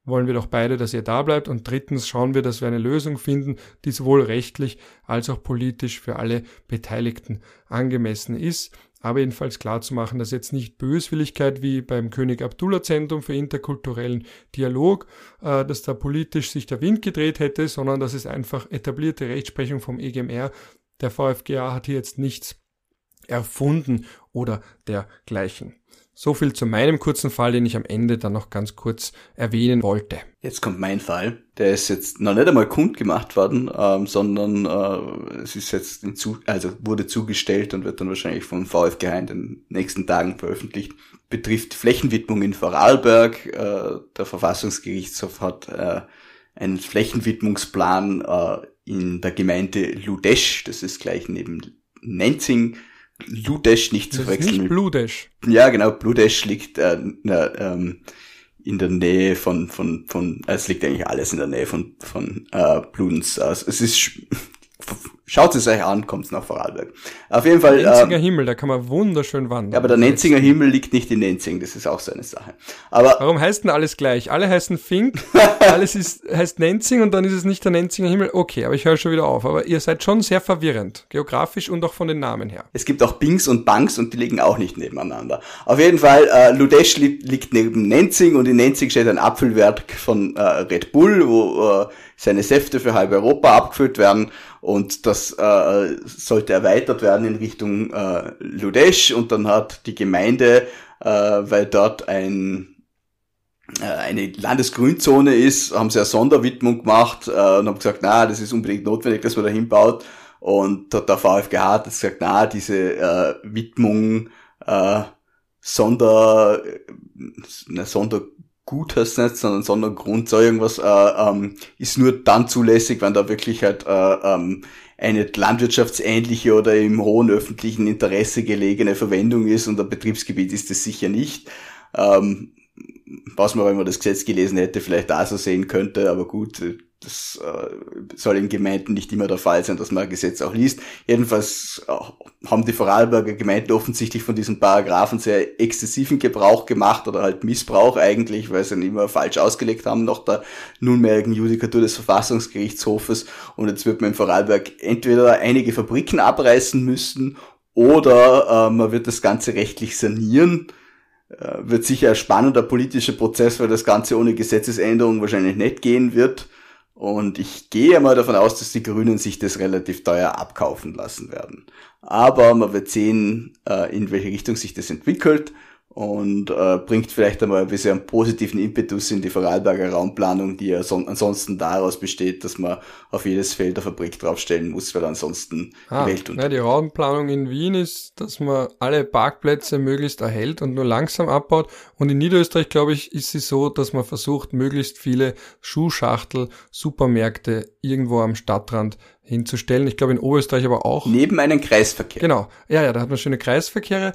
wollen wir doch beide, dass ihr da bleibt. Und drittens schauen wir, dass wir eine Lösung finden, die sowohl rechtlich als auch politisch für alle Beteiligten angemessen ist. Aber jedenfalls klar zu machen, dass jetzt nicht Böswilligkeit wie beim König Abdullah Zentrum für interkulturellen Dialog, äh, dass da politisch sich der Wind gedreht hätte, sondern dass es einfach etablierte Rechtsprechung vom EGMR. Der VfGA hat hier jetzt nichts erfunden oder dergleichen. So viel zu meinem kurzen Fall, den ich am Ende dann noch ganz kurz erwähnen wollte. Jetzt kommt mein Fall. Der ist jetzt noch nicht einmal kundgemacht worden, ähm, sondern äh, es ist jetzt zu, also wurde zugestellt und wird dann wahrscheinlich vom VfGH in den nächsten Tagen veröffentlicht. Betrifft Flächenwidmung in Vorarlberg. Äh, der Verfassungsgerichtshof hat äh, einen Flächenwidmungsplan äh, in der Gemeinde Ludesch, das ist gleich neben Nenzing, Ludesch nicht zu verwechseln. Nicht Bludesch. Ja, genau, Bludesch liegt äh, ähm, in der Nähe von, von, von, äh, es liegt eigentlich alles in der Nähe von, von äh, Bludenz. Also es ist Schaut es euch an, kommt's nach Vorarlberg. Auf jeden Fall. Nenzinger ähm, Himmel, da kann man wunderschön wandern. Ja, aber der Nenzinger Himmel liegt nicht in Nenzing, das ist auch so eine Sache. Aber Warum heißt denn alles gleich? Alle heißen Fink, alles ist, heißt Nenzing und dann ist es nicht der Nenzinger Himmel. Okay, aber ich höre schon wieder auf. Aber ihr seid schon sehr verwirrend, geografisch und auch von den Namen her. Es gibt auch Bings und Banks und die liegen auch nicht nebeneinander. Auf jeden Fall, äh, Ludesch li liegt neben Nenzing und in Nenzing steht ein Apfelwerk von äh, Red Bull, wo äh, seine Säfte für halb Europa abgefüllt werden und das äh, sollte erweitert werden in Richtung äh, Ludesch und dann hat die Gemeinde, äh, weil dort ein äh, eine Landesgrünzone ist, haben sie eine Sonderwidmung gemacht äh, und haben gesagt, na, das ist unbedingt notwendig, dass man da hinbaut. Und der VfGH hat gesagt, na, diese äh, Widmung äh, Sonder, eine Sonder gut heißt nicht, sondern Sondergrund, so irgendwas, äh, ähm, ist nur dann zulässig, wenn da wirklich halt äh, ähm, eine landwirtschaftsähnliche oder im hohen öffentlichen Interesse gelegene Verwendung ist und ein Betriebsgebiet ist es sicher nicht. Ähm, was man, wenn man das Gesetz gelesen hätte, vielleicht da so sehen könnte, aber gut, das äh, soll in Gemeinden nicht immer der Fall sein, dass man ein Gesetz auch liest. Jedenfalls äh, haben die Vorarlberger Gemeinden offensichtlich von diesen Paragraphen sehr exzessiven Gebrauch gemacht oder halt Missbrauch eigentlich, weil sie ihn immer falsch ausgelegt haben nach der nunmehrigen Judikatur des Verfassungsgerichtshofes. Und jetzt wird man in Vorarlberg entweder einige Fabriken abreißen müssen oder äh, man wird das Ganze rechtlich sanieren äh, wird sicher ein spannender politischer Prozess, weil das Ganze ohne Gesetzesänderung wahrscheinlich nicht gehen wird. Und ich gehe mal davon aus, dass die Grünen sich das relativ teuer abkaufen lassen werden. Aber man wird sehen, äh, in welche Richtung sich das entwickelt und äh, bringt vielleicht einmal ein bisschen einen positiven Impetus in die Vorarlberger Raumplanung, die ja so, ansonsten daraus besteht, dass man auf jedes Feld eine Fabrik draufstellen muss, weil ansonsten ah, die Welt unter. Ja, die Raumplanung in Wien ist, dass man alle Parkplätze möglichst erhält und nur langsam abbaut. Und in Niederösterreich, glaube ich, ist es so, dass man versucht, möglichst viele Schuhschachtel, Supermärkte irgendwo am Stadtrand hinzustellen. Ich glaube in Oberösterreich aber auch. Neben einem Kreisverkehr. Genau. Ja, ja, da hat man schöne Kreisverkehre.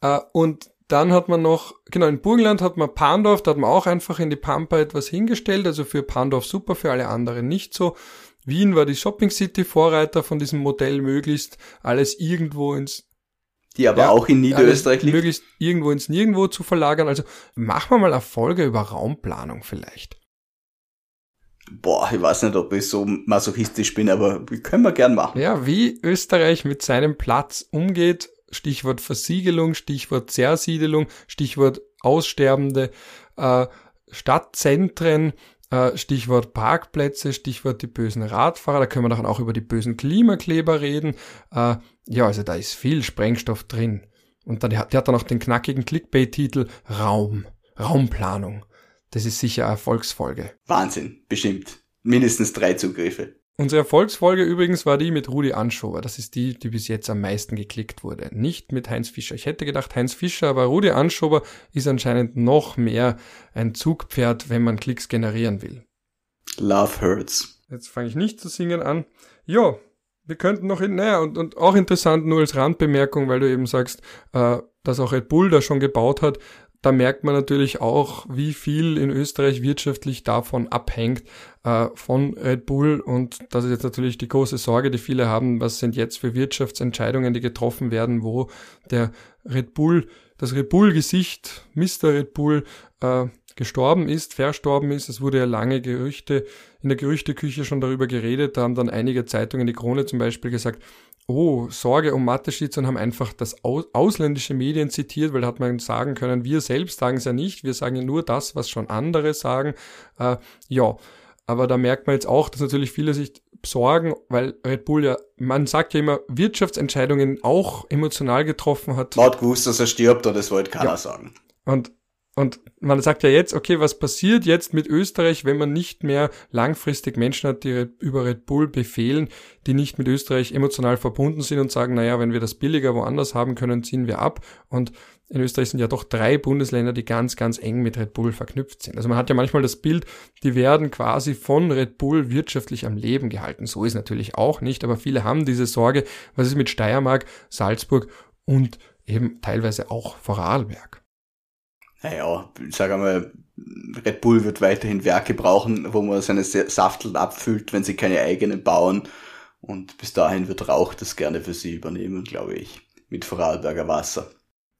Äh, und dann hat man noch, genau, in Burgenland hat man Pandorf, da hat man auch einfach in die Pampa etwas hingestellt, also für Pandorf super, für alle anderen nicht so. Wien war die Shopping City Vorreiter von diesem Modell, möglichst alles irgendwo ins die aber ja, auch in Niederösterreich liegt. Möglichst irgendwo ins Nirgendwo zu verlagern. Also machen wir mal Erfolge über Raumplanung vielleicht. Boah, ich weiß nicht, ob ich so masochistisch bin, aber können wir gern machen. Ja, wie Österreich mit seinem Platz umgeht, Stichwort Versiegelung, Stichwort Zersiedelung, Stichwort aussterbende äh, Stadtzentren, äh, Stichwort Parkplätze, Stichwort die bösen Radfahrer, da können wir dann auch über die bösen Klimakleber reden. Äh, ja, also da ist viel Sprengstoff drin. Und dann, der hat dann auch den knackigen Clickbait-Titel Raum, Raumplanung. Das ist sicher eine Erfolgsfolge. Wahnsinn, bestimmt. Mindestens drei Zugriffe. Unsere Erfolgsfolge übrigens war die mit Rudi Anschober. Das ist die, die bis jetzt am meisten geklickt wurde. Nicht mit Heinz Fischer. Ich hätte gedacht Heinz Fischer, aber Rudi Anschober ist anscheinend noch mehr ein Zugpferd, wenn man Klicks generieren will. Love hurts. Jetzt fange ich nicht zu singen an. Jo, wir könnten noch in, naja, und, und auch interessant nur als Randbemerkung, weil du eben sagst, äh, dass auch Red Bull da schon gebaut hat da merkt man natürlich auch, wie viel in Österreich wirtschaftlich davon abhängt, äh, von Red Bull. Und das ist jetzt natürlich die große Sorge, die viele haben. Was sind jetzt für Wirtschaftsentscheidungen, die getroffen werden, wo der Red Bull, das Red Bull-Gesicht, Mr. Red Bull, äh, gestorben ist, verstorben ist. Es wurde ja lange Gerüchte, in der Gerüchteküche schon darüber geredet. Da haben dann einige Zeitungen, die Krone zum Beispiel, gesagt, oh, Sorge um Mateschitz und haben einfach das aus ausländische Medien zitiert, weil da hat man sagen können, wir selbst sagen es ja nicht, wir sagen ja nur das, was schon andere sagen. Äh, ja, aber da merkt man jetzt auch, dass natürlich viele sich Sorgen, weil Red Bull ja, man sagt ja immer, Wirtschaftsentscheidungen auch emotional getroffen hat. Man hat gewusst, dass er stirbt und das wollte keiner ja. sagen. Und und man sagt ja jetzt, okay, was passiert jetzt mit Österreich, wenn man nicht mehr langfristig Menschen hat, die über Red Bull befehlen, die nicht mit Österreich emotional verbunden sind und sagen, naja, wenn wir das billiger woanders haben können, ziehen wir ab. Und in Österreich sind ja doch drei Bundesländer, die ganz, ganz eng mit Red Bull verknüpft sind. Also man hat ja manchmal das Bild, die werden quasi von Red Bull wirtschaftlich am Leben gehalten. So ist natürlich auch nicht, aber viele haben diese Sorge, was ist mit Steiermark, Salzburg und eben teilweise auch Vorarlberg naja, ich sage einmal, Red Bull wird weiterhin Werke brauchen, wo man seine Safteln abfüllt, wenn sie keine eigenen bauen. Und bis dahin wird Rauch das gerne für sie übernehmen, glaube ich, mit Vorarlberger Wasser.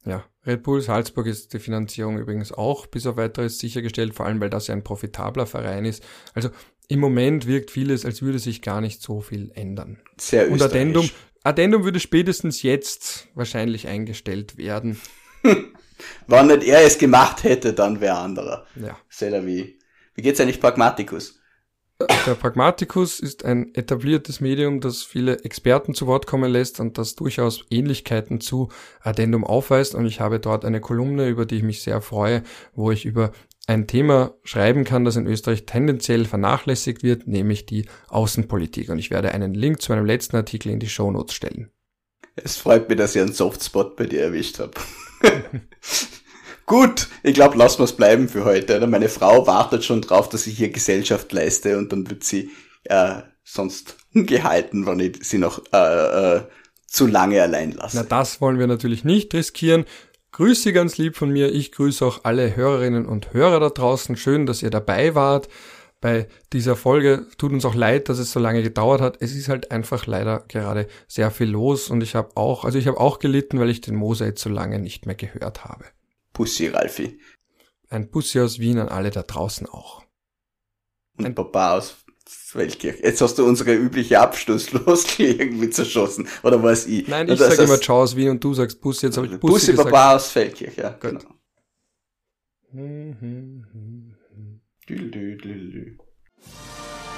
Ja, Red Bull Salzburg ist die Finanzierung übrigens auch bis auf weiteres sichergestellt, vor allem weil das ja ein profitabler Verein ist. Also im Moment wirkt vieles, als würde sich gar nicht so viel ändern. Sehr Und Addendum, Addendum würde spätestens jetzt wahrscheinlich eingestellt werden. Wenn nicht er es gemacht hätte, dann wäre anderer. Ja. Wie. Wie geht's eigentlich Pragmaticus? Der Pragmaticus ist ein etabliertes Medium, das viele Experten zu Wort kommen lässt und das durchaus Ähnlichkeiten zu Addendum aufweist. Und ich habe dort eine Kolumne, über die ich mich sehr freue, wo ich über ein Thema schreiben kann, das in Österreich tendenziell vernachlässigt wird, nämlich die Außenpolitik. Und ich werde einen Link zu meinem letzten Artikel in die Show Notes stellen. Es freut mich, dass ich einen Softspot bei dir erwischt habe. Gut, ich glaube, lassen wir es bleiben für heute. Meine Frau wartet schon drauf, dass ich hier Gesellschaft leiste und dann wird sie äh, sonst ungehalten, wenn ich sie noch äh, äh, zu lange allein lasse. Na, das wollen wir natürlich nicht riskieren. Grüße ganz lieb von mir. Ich grüße auch alle Hörerinnen und Hörer da draußen. Schön, dass ihr dabei wart bei dieser Folge. Tut uns auch leid, dass es so lange gedauert hat. Es ist halt einfach leider gerade sehr viel los und ich habe auch, also ich habe auch gelitten, weil ich den Moser jetzt so lange nicht mehr gehört habe. Pussy, Ralfi. Ein Pussy aus Wien an alle da draußen auch. Und ein Papa aus Weltkirch. Jetzt hast du unsere übliche Abschlussfloskel irgendwie zerschossen. Oder was ich? Nein, ich sage immer Ciao aus Wien und du sagst Pussy. Jetzt habe ich Pussy, Pussy Papa aus Feldkirch, ja. Gut. Genau. Hm, Do do do do.